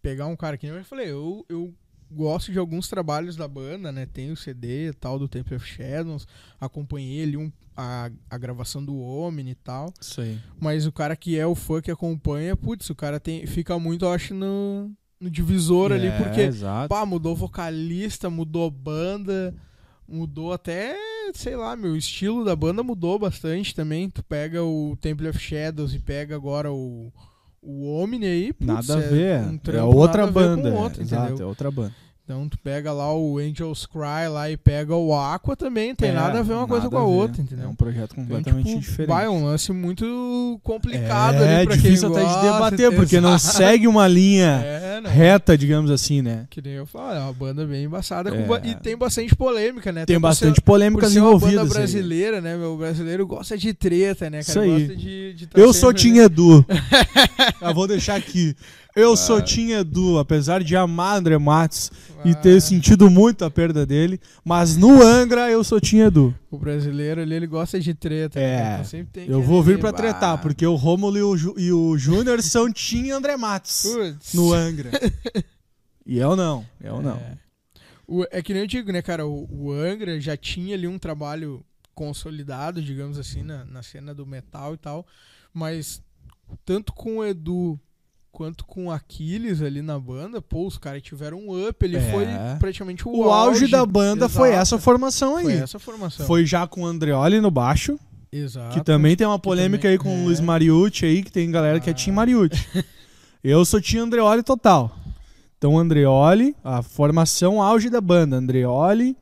[SPEAKER 2] pegar um cara que nem eu falei, eu, eu gosto de alguns trabalhos da banda, né? Tem o CD e tal do Temple of Shadows, acompanhei ali um, a, a gravação do Omni e tal.
[SPEAKER 1] Isso aí.
[SPEAKER 2] Mas o cara que é o fã que acompanha, putz, o cara tem, fica muito, eu acho, no, no divisor ali,
[SPEAKER 1] É,
[SPEAKER 2] porque
[SPEAKER 1] Exato.
[SPEAKER 2] pá, mudou vocalista, mudou banda, mudou até, sei lá, meu, o estilo da banda mudou bastante também. Tu pega o Temple of Shadows e pega agora o, o Omni aí, putz,
[SPEAKER 1] Nada a
[SPEAKER 2] é
[SPEAKER 1] ver.
[SPEAKER 2] um
[SPEAKER 1] é outra banda.
[SPEAKER 2] outro,
[SPEAKER 1] Exato,
[SPEAKER 2] entendeu?
[SPEAKER 1] é outra banda.
[SPEAKER 2] Então tu pega lá o Angels Cry lá e pega o Aqua também, tem
[SPEAKER 1] É,
[SPEAKER 2] nada a ver uma coisa com a
[SPEAKER 1] ver.
[SPEAKER 2] outra, entendeu?
[SPEAKER 1] É um projeto
[SPEAKER 2] Então,
[SPEAKER 1] completamente
[SPEAKER 2] tipo,
[SPEAKER 1] diferente.
[SPEAKER 2] Vai, um lance muito complicado
[SPEAKER 1] é
[SPEAKER 2] ali pra
[SPEAKER 1] difícil
[SPEAKER 2] quem
[SPEAKER 1] até de
[SPEAKER 2] gosta,
[SPEAKER 1] debater, porque não segue uma linha
[SPEAKER 2] É,
[SPEAKER 1] reta, digamos assim, né?
[SPEAKER 2] Que nem eu falo, é uma banda bem embaçada
[SPEAKER 1] É.
[SPEAKER 2] ba- e tem bastante polêmica, né?
[SPEAKER 1] Tem
[SPEAKER 2] por
[SPEAKER 1] bastante
[SPEAKER 2] ser- ser uma banda
[SPEAKER 1] aí.
[SPEAKER 2] brasileira, né? Meu brasileiro gosta de treta, né, cara?
[SPEAKER 1] Isso aí.
[SPEAKER 2] Gosta de, de tá
[SPEAKER 1] Eu sou Tim
[SPEAKER 2] né?
[SPEAKER 1] Edu. Eu vou deixar aqui. Eu
[SPEAKER 2] Ah.
[SPEAKER 1] sou Tim Edu, apesar de amar André Matos e ter sentido muito a perda dele, mas no Angra eu sou Tim Edu.
[SPEAKER 2] O brasileiro ali, ele gosta de treta.
[SPEAKER 1] É,
[SPEAKER 2] né? Sempre tem
[SPEAKER 1] Eu vou vir
[SPEAKER 2] bah,
[SPEAKER 1] tretar, porque o Rômulo e o, o Júnior são Tim André Matos
[SPEAKER 2] putz.
[SPEAKER 1] no Angra. E eu não, eu não.
[SPEAKER 2] É. O- é que nem eu digo, né, cara? O, o Angra já tinha ali um trabalho consolidado, digamos assim, na, na cena do metal e tal. Mas tanto com o Edu quanto com Aquiles ali na banda, pô, os caras tiveram um up. Ele
[SPEAKER 1] É.
[SPEAKER 2] foi praticamente o,
[SPEAKER 1] O auge da banda foi
[SPEAKER 2] Exato.
[SPEAKER 1] essa formação aí.
[SPEAKER 2] Foi essa formação.
[SPEAKER 1] Foi já com o Andreoli no baixo,
[SPEAKER 2] Exato.
[SPEAKER 1] que também tem uma polêmica
[SPEAKER 2] também-
[SPEAKER 1] aí com
[SPEAKER 2] é.
[SPEAKER 1] o Luiz Mariucci aí, que tem galera que é
[SPEAKER 2] Ah.
[SPEAKER 1] Tim Mariucci. Eu sou Tim Andreoli total. Então, Andreoli, a formação auge da banda. Andreoli,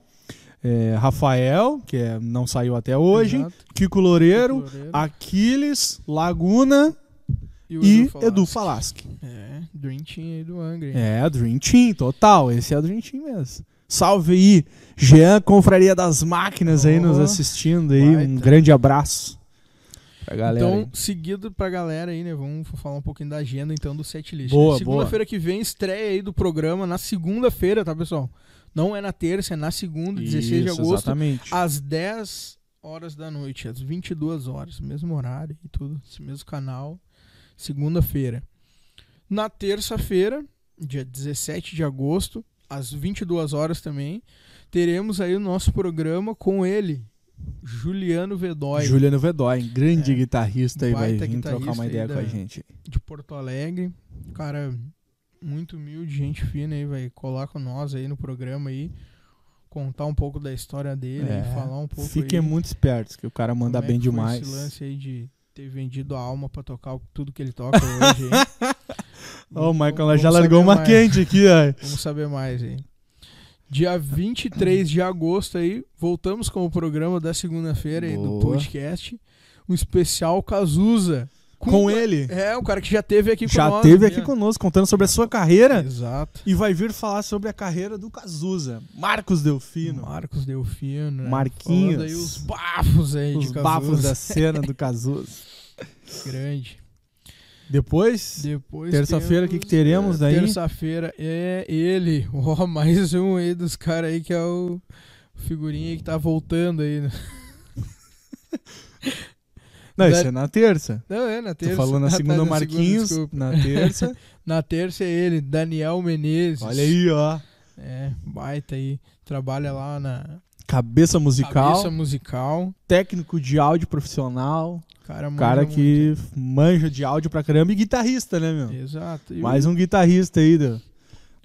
[SPEAKER 1] é, Rafael, que é- não saiu até hoje,
[SPEAKER 2] Exato.
[SPEAKER 1] Kiko Loureiro,
[SPEAKER 2] Loureiro.
[SPEAKER 1] Aquiles, Laguna e
[SPEAKER 2] Falaschi.
[SPEAKER 1] Edu Falaschi.
[SPEAKER 2] É, Dream Team aí do hein?
[SPEAKER 1] É, Dream Team, total. Esse é o Dream Team mesmo. Salve aí, Jean Confraria das Máquinas aí
[SPEAKER 2] Oh,
[SPEAKER 1] nos assistindo aí. Um
[SPEAKER 2] baita.
[SPEAKER 1] grande abraço pra galera.
[SPEAKER 2] Então,
[SPEAKER 1] aí.
[SPEAKER 2] seguido pra galera aí, né? Vamos falar um pouquinho da agenda então do setlist.
[SPEAKER 1] Boa,
[SPEAKER 2] né? Segunda-feira que vem, estreia aí do programa na segunda-feira, tá, pessoal? Não é na terça, é na segunda, 16 de
[SPEAKER 1] Isso,
[SPEAKER 2] agosto,
[SPEAKER 1] Exatamente.
[SPEAKER 2] às 10 horas da noite, às 22 horas, mesmo horário e tudo, esse mesmo canal, segunda-feira. Na terça-feira, dia 17 de agosto, às 22 horas também, teremos aí o nosso programa com ele, Juliano Vedói.
[SPEAKER 1] Juliano Vedói, grande
[SPEAKER 2] É.
[SPEAKER 1] guitarrista aí, vai vir trocar uma ideia
[SPEAKER 2] aí
[SPEAKER 1] com
[SPEAKER 2] da-
[SPEAKER 1] a gente.
[SPEAKER 2] de Porto Alegre. Cara, muito humilde, gente fina aí, vai colar com nós aí no programa aí. Contar um pouco da história dele,
[SPEAKER 1] É,
[SPEAKER 2] falar um pouco
[SPEAKER 1] Fiquem
[SPEAKER 2] aí
[SPEAKER 1] muito espertos, que o cara manda
[SPEAKER 2] é
[SPEAKER 1] bem
[SPEAKER 2] foi
[SPEAKER 1] demais.
[SPEAKER 2] Esse lance aí de ter vendido a alma pra tocar tudo que ele toca hoje. hein?
[SPEAKER 1] Ó, o Michael
[SPEAKER 2] Vamos-
[SPEAKER 1] já largou uma
[SPEAKER 2] mais.
[SPEAKER 1] quente aqui, ó.
[SPEAKER 2] Vamos saber mais aí. Dia 23 de agosto aí, voltamos com o programa da segunda-feira aí do podcast. Um especial Cazuza.
[SPEAKER 1] Com ele.
[SPEAKER 2] É, o cara que já teve aqui com
[SPEAKER 1] Já
[SPEAKER 2] nós.
[SPEAKER 1] teve
[SPEAKER 2] né?
[SPEAKER 1] aqui conosco, contando sobre a sua carreira.
[SPEAKER 2] Exato.
[SPEAKER 1] E vai vir falar sobre a carreira do Cazuza. Marcos Delfino.
[SPEAKER 2] Marcos Delfino. né?
[SPEAKER 1] Marquinhos.
[SPEAKER 2] Falando aí os bafos aí
[SPEAKER 1] Os
[SPEAKER 2] de
[SPEAKER 1] bafos
[SPEAKER 2] Cazuza.
[SPEAKER 1] da cena do Cazuza.
[SPEAKER 2] Grande.
[SPEAKER 1] Depois,
[SPEAKER 2] Depois
[SPEAKER 1] Terça-feira, o que que teremos
[SPEAKER 2] é,
[SPEAKER 1] daí?
[SPEAKER 2] Terça-feira é ele. Ó, mais um aí dos caras aí que é o figurinha que tá voltando aí.
[SPEAKER 1] não, isso é na terça.
[SPEAKER 2] Não, é na
[SPEAKER 1] Tô
[SPEAKER 2] terça.
[SPEAKER 1] falando na
[SPEAKER 2] Ah, tá,
[SPEAKER 1] segunda
[SPEAKER 2] na
[SPEAKER 1] Marquinhos,
[SPEAKER 2] desculpa.
[SPEAKER 1] na terça.
[SPEAKER 2] Na terça é ele, Daniel Menezes.
[SPEAKER 1] Olha aí, ó.
[SPEAKER 2] É, baita aí. Trabalha lá na
[SPEAKER 1] Cabeça musical,
[SPEAKER 2] cabeça musical.
[SPEAKER 1] técnico de áudio profissional,
[SPEAKER 2] Cara,
[SPEAKER 1] cara
[SPEAKER 2] muito.
[SPEAKER 1] que manja de áudio pra caramba e guitarrista, né, meu?
[SPEAKER 2] Exato. E
[SPEAKER 1] Mais um guitarrista aí do-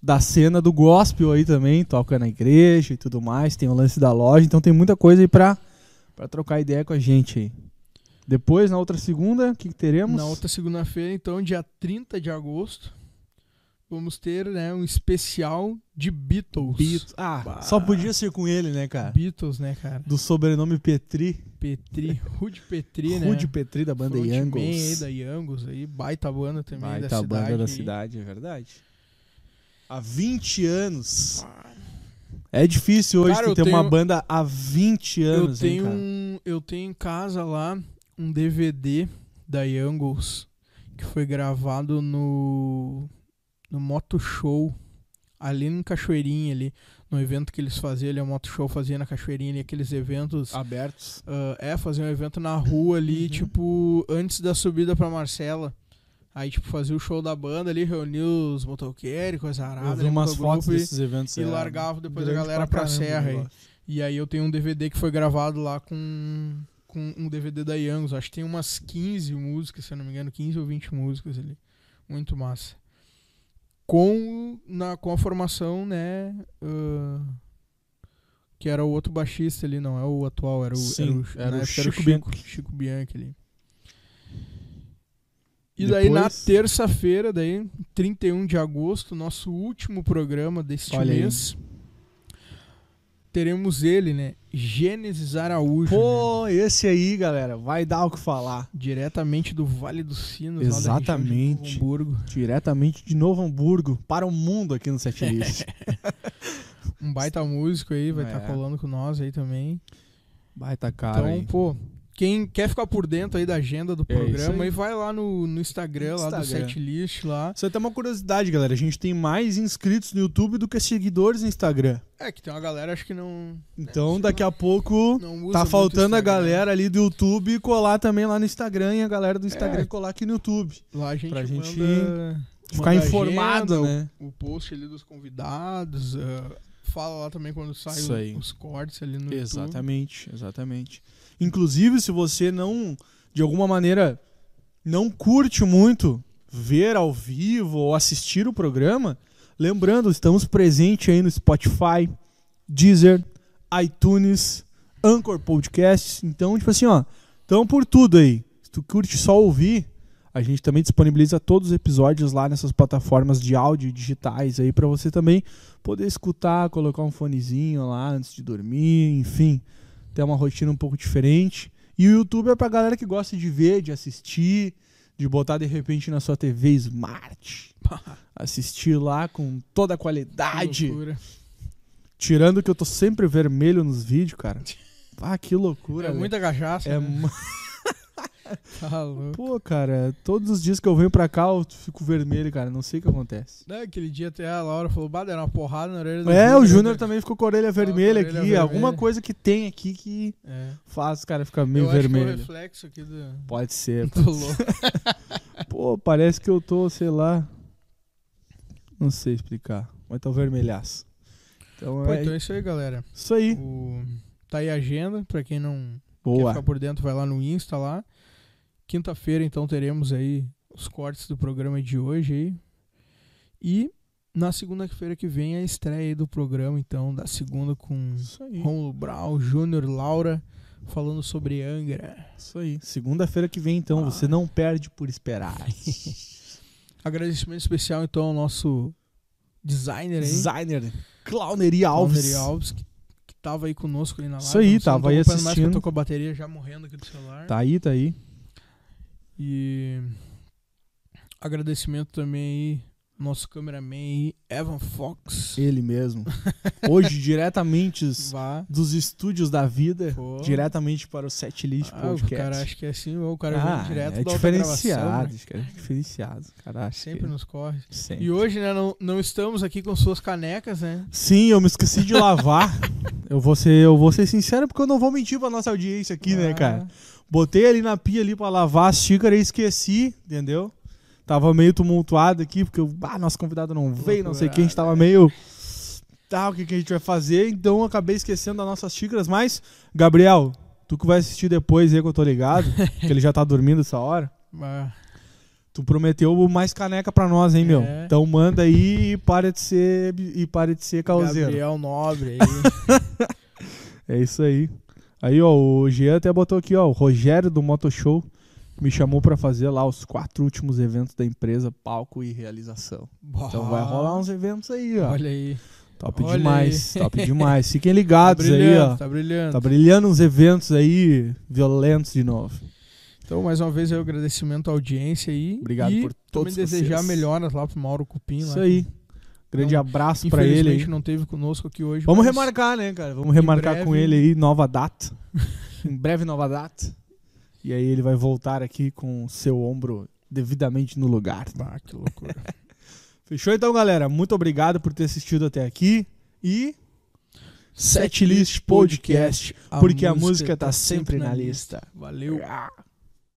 [SPEAKER 1] da cena do gospel aí também, toca na igreja e tudo mais, tem o lance da loja, então tem muita coisa aí pra, pra trocar ideia com a gente aí. Depois, na outra segunda, o que, que teremos?
[SPEAKER 2] Na outra segunda-feira, então, dia 30 de agosto, vamos ter né, um especial de Beatles.
[SPEAKER 1] Beatles. Ah,
[SPEAKER 2] Bah.
[SPEAKER 1] só podia ser com ele, né, cara?
[SPEAKER 2] Beatles, né, cara?
[SPEAKER 1] Do sobrenome Petri,
[SPEAKER 2] Petri, Rude Petri, né?
[SPEAKER 1] Rude Petri da banda Youngles.
[SPEAKER 2] aí da Youngles, aí, baita banda também
[SPEAKER 1] Baita
[SPEAKER 2] da cidade.
[SPEAKER 1] banda da cidade, é verdade. Há 20 anos. É difícil hoje
[SPEAKER 2] Cara, eu
[SPEAKER 1] ter uma
[SPEAKER 2] tenho-
[SPEAKER 1] banda há 20
[SPEAKER 2] Eu
[SPEAKER 1] anos, hein,
[SPEAKER 2] tenho,
[SPEAKER 1] cara?
[SPEAKER 2] um, eu tenho em casa lá um DVD da Youngles que foi gravado no, no Moto Show, ali em Cachoeirinha, ali, no evento que eles faziam, ali, o Moto Show fazia na Cachoeirinha, ali, aqueles eventos.
[SPEAKER 1] Abertos.
[SPEAKER 2] ah, é, fazia um evento na rua ali,
[SPEAKER 1] Uhum.
[SPEAKER 2] tipo, antes da subida pra Marcela. Aí, tipo, fazia o show da banda ali, reunia os motoqueiros, coisa arada.
[SPEAKER 1] Eu vi umas fotos
[SPEAKER 2] e-
[SPEAKER 1] desses eventos.
[SPEAKER 2] e
[SPEAKER 1] é,
[SPEAKER 2] largava depois a galera pra, serra aí. E aí eu tenho um DVD que foi gravado lá com, com um DVD da Youngos. Acho que tem umas 15 músicas, se eu não me engano, 15 ou 20 músicas ali. Muito massa. Com, na, com a formação, né? ah, que era o outro baixista ali, não é o atual, era o,
[SPEAKER 1] Sim,
[SPEAKER 2] era
[SPEAKER 1] era
[SPEAKER 2] na
[SPEAKER 1] o Chico
[SPEAKER 2] Chico,
[SPEAKER 1] Bianchi.
[SPEAKER 2] Chico Bianchi ali. E daí na
[SPEAKER 1] Depois-
[SPEAKER 2] terça-feira, daí 31 de agosto, nosso último programa deste
[SPEAKER 1] Olha aí.
[SPEAKER 2] mês, teremos ele, né? Gênesis Araújo. né?
[SPEAKER 1] Pô, esse aí, galera, vai dar o que falar.
[SPEAKER 2] Diretamente do Vale dos Sinos,
[SPEAKER 1] Exatamente.
[SPEAKER 2] de Novo Hamburgo.
[SPEAKER 1] Diretamente de Novo Hamburgo para o mundo aqui no Setlist.
[SPEAKER 2] Um baita músico aí, vai
[SPEAKER 1] É.
[SPEAKER 2] estar colando com nós aí também.
[SPEAKER 1] Baita cara
[SPEAKER 2] então,
[SPEAKER 1] aí.
[SPEAKER 2] pô, quem quer ficar por dentro aí da agenda do
[SPEAKER 1] É isso
[SPEAKER 2] programa,
[SPEAKER 1] aí.
[SPEAKER 2] aí vai lá no, no Instagram, lá do
[SPEAKER 1] Instagram.
[SPEAKER 2] setlist lá.
[SPEAKER 1] Só tem uma curiosidade, galera. A gente tem mais inscritos no YouTube do que seguidores no Instagram.
[SPEAKER 2] É, que tem uma galera, acho que não,
[SPEAKER 1] Então, daqui a pouco
[SPEAKER 2] não
[SPEAKER 1] tá faltando a
[SPEAKER 2] Instagram.
[SPEAKER 1] galera ali do YouTube colar também lá no Instagram e a galera do Instagram
[SPEAKER 2] É.
[SPEAKER 1] colar aqui no YouTube.
[SPEAKER 2] Lá a gente
[SPEAKER 1] pra gente
[SPEAKER 2] manda,
[SPEAKER 1] Ficar
[SPEAKER 2] manda
[SPEAKER 1] informado,
[SPEAKER 2] agenda,
[SPEAKER 1] né?
[SPEAKER 2] o, o post ali dos convidados, ah, fala lá também quando sai os cortes ali no YouTube.
[SPEAKER 1] Exatamente, exatamente. Inclusive, se você não, de alguma maneira, não curte muito ver ao vivo ou assistir o programa, lembrando, estamos presentes aí no Spotify, Deezer, iTunes, Anchor Podcasts. Então, tipo assim, ó, estão por tudo aí. Se tu curte só ouvir, a gente também disponibiliza todos os episódios lá nessas plataformas de áudio digitais aí para você também poder escutar, colocar um fonezinho lá antes de dormir, enfim, ter uma rotina um pouco diferente. E o YouTube é pra galera que gosta de ver, de assistir, de botar de repente na sua TV Smart. Assistir lá com toda a qualidade. Tirando que eu tô sempre vermelho nos vídeos, cara. Ah, que loucura.
[SPEAKER 2] É
[SPEAKER 1] velho.
[SPEAKER 2] muita cachaça.
[SPEAKER 1] É
[SPEAKER 2] né? Tá louco.
[SPEAKER 1] Pô, cara, todos os dias que eu venho pra cá eu fico vermelho, cara. Não sei o que acontece.
[SPEAKER 2] Né, Aquele dia até a Laura falou, bah, deram uma porrada na orelha do
[SPEAKER 1] É, o Júnior também ficou com a orelha
[SPEAKER 2] a
[SPEAKER 1] vermelha
[SPEAKER 2] orelha
[SPEAKER 1] aqui.
[SPEAKER 2] vermelha.
[SPEAKER 1] Alguma coisa que tem aqui que
[SPEAKER 2] É.
[SPEAKER 1] faz o cara ficar meio
[SPEAKER 2] Eu acho que é o
[SPEAKER 1] vermelho.
[SPEAKER 2] reflexo aqui do,
[SPEAKER 1] Pode ser.
[SPEAKER 2] do louco.
[SPEAKER 1] Pô, parece que eu tô, sei lá. Não sei explicar. Mas tô vermelhaço. Então
[SPEAKER 2] Pô,
[SPEAKER 1] é
[SPEAKER 2] então é isso aí, galera.
[SPEAKER 1] isso aí.
[SPEAKER 2] O... Tá aí a agenda, pra quem não quer
[SPEAKER 1] Boa.
[SPEAKER 2] ficar por dentro, vai lá no Insta lá. Quinta-feira, então, teremos aí os cortes do programa de hoje aí. E na segunda-feira que vem a estreia aí do programa, então, da segunda com. Romulo Brau, Júnior, Laura, falando sobre Angra.
[SPEAKER 1] Isso aí. Segunda-feira que vem, então,
[SPEAKER 2] Ah.
[SPEAKER 1] você não perde por esperar.
[SPEAKER 2] Agradecimento especial, então, ao nosso designer aí.
[SPEAKER 1] Designer Clownery Alves.
[SPEAKER 2] Alves. Alves, que tava aí conosco ali na live.
[SPEAKER 1] Isso aí, tava aí
[SPEAKER 2] acompanhando Mais, eu
[SPEAKER 1] assistindo.
[SPEAKER 2] tô com a bateria já morrendo aqui do celular.
[SPEAKER 1] Tá aí, tá aí.
[SPEAKER 2] E agradecimento também aí nosso cameraman Evan Fox.
[SPEAKER 1] Ele mesmo. Hoje, diretamente
[SPEAKER 2] Vá.
[SPEAKER 1] dos estúdios da vida,
[SPEAKER 2] Pô.
[SPEAKER 1] diretamente para o Setlist
[SPEAKER 2] Ah, o
[SPEAKER 1] Podcast.
[SPEAKER 2] cara acha que é assim, o cara
[SPEAKER 1] ah,
[SPEAKER 2] vem direto
[SPEAKER 1] é
[SPEAKER 2] da
[SPEAKER 1] diferenciado,
[SPEAKER 2] gravação, né?
[SPEAKER 1] cara, é diferenciado. Cara, acho
[SPEAKER 2] Sempre nos corre.
[SPEAKER 1] sempre.
[SPEAKER 2] E hoje, né, não, não estamos aqui com suas canecas, né?
[SPEAKER 1] Sim, eu me esqueci de lavar. eu, vou ser, eu vou ser sincero porque eu não vou mentir pra nossa audiência aqui, né,
[SPEAKER 2] Ah,
[SPEAKER 1] cara? Botei ali na pia ali pra lavar as xícaras e esqueci, entendeu? Tava meio tumultuado aqui, porque o ah, nosso convidado não veio, não sei o que, a gente tava meio. Tá, o que, que a gente vai fazer? Então eu acabei esquecendo das nossas xícaras, mas, Gabriel, tu que vai assistir depois aí que eu tô ligado, que ele já tá dormindo essa hora.
[SPEAKER 2] Ah,
[SPEAKER 1] Tu prometeu mais caneca pra nós, hein, meu?
[SPEAKER 2] É.
[SPEAKER 1] Então manda aí e para de ser e para de ser causeiro.
[SPEAKER 2] Gabriel Nobre aí.
[SPEAKER 1] É isso aí. Aí, ó, o Jean até botou aqui, ó, o Rogério do Motoshow me chamou pra fazer lá os quatro últimos eventos da empresa, palco e realização. Então vai rolar uns eventos aí, ó.
[SPEAKER 2] Olha aí.
[SPEAKER 1] top
[SPEAKER 2] olha
[SPEAKER 1] demais,
[SPEAKER 2] aí.
[SPEAKER 1] top demais. Fiquem
[SPEAKER 2] Tá
[SPEAKER 1] ligados aí,
[SPEAKER 2] brilhando,
[SPEAKER 1] ó.
[SPEAKER 2] tá brilhando.
[SPEAKER 1] Tá brilhando uns eventos aí violentos de novo.
[SPEAKER 2] Então, mais uma vez, aí, o agradecimento à audiência aí.
[SPEAKER 1] Obrigado
[SPEAKER 2] e
[SPEAKER 1] por
[SPEAKER 2] também
[SPEAKER 1] todos
[SPEAKER 2] desejar
[SPEAKER 1] vocês.
[SPEAKER 2] melhoras lá pro Mauro Cupim.
[SPEAKER 1] Isso
[SPEAKER 2] lá,
[SPEAKER 1] aí. Grande
[SPEAKER 2] Não,
[SPEAKER 1] abraço pra ele
[SPEAKER 2] Infelizmente
[SPEAKER 1] aí.
[SPEAKER 2] não teve conosco aqui hoje.
[SPEAKER 1] Vamos remarcar, né, cara? Vamos remarcar
[SPEAKER 2] breve-
[SPEAKER 1] com ele aí, nova data. em breve, nova data. E aí ele vai voltar aqui com o seu ombro devidamente no lugar.
[SPEAKER 2] Bah, que loucura.
[SPEAKER 1] Fechou então, galera? Muito obrigado por ter assistido até aqui. E. Setlist Podcast.
[SPEAKER 2] A
[SPEAKER 1] Porque a música tá sempre na lista.
[SPEAKER 2] Valeu.
[SPEAKER 1] Ah.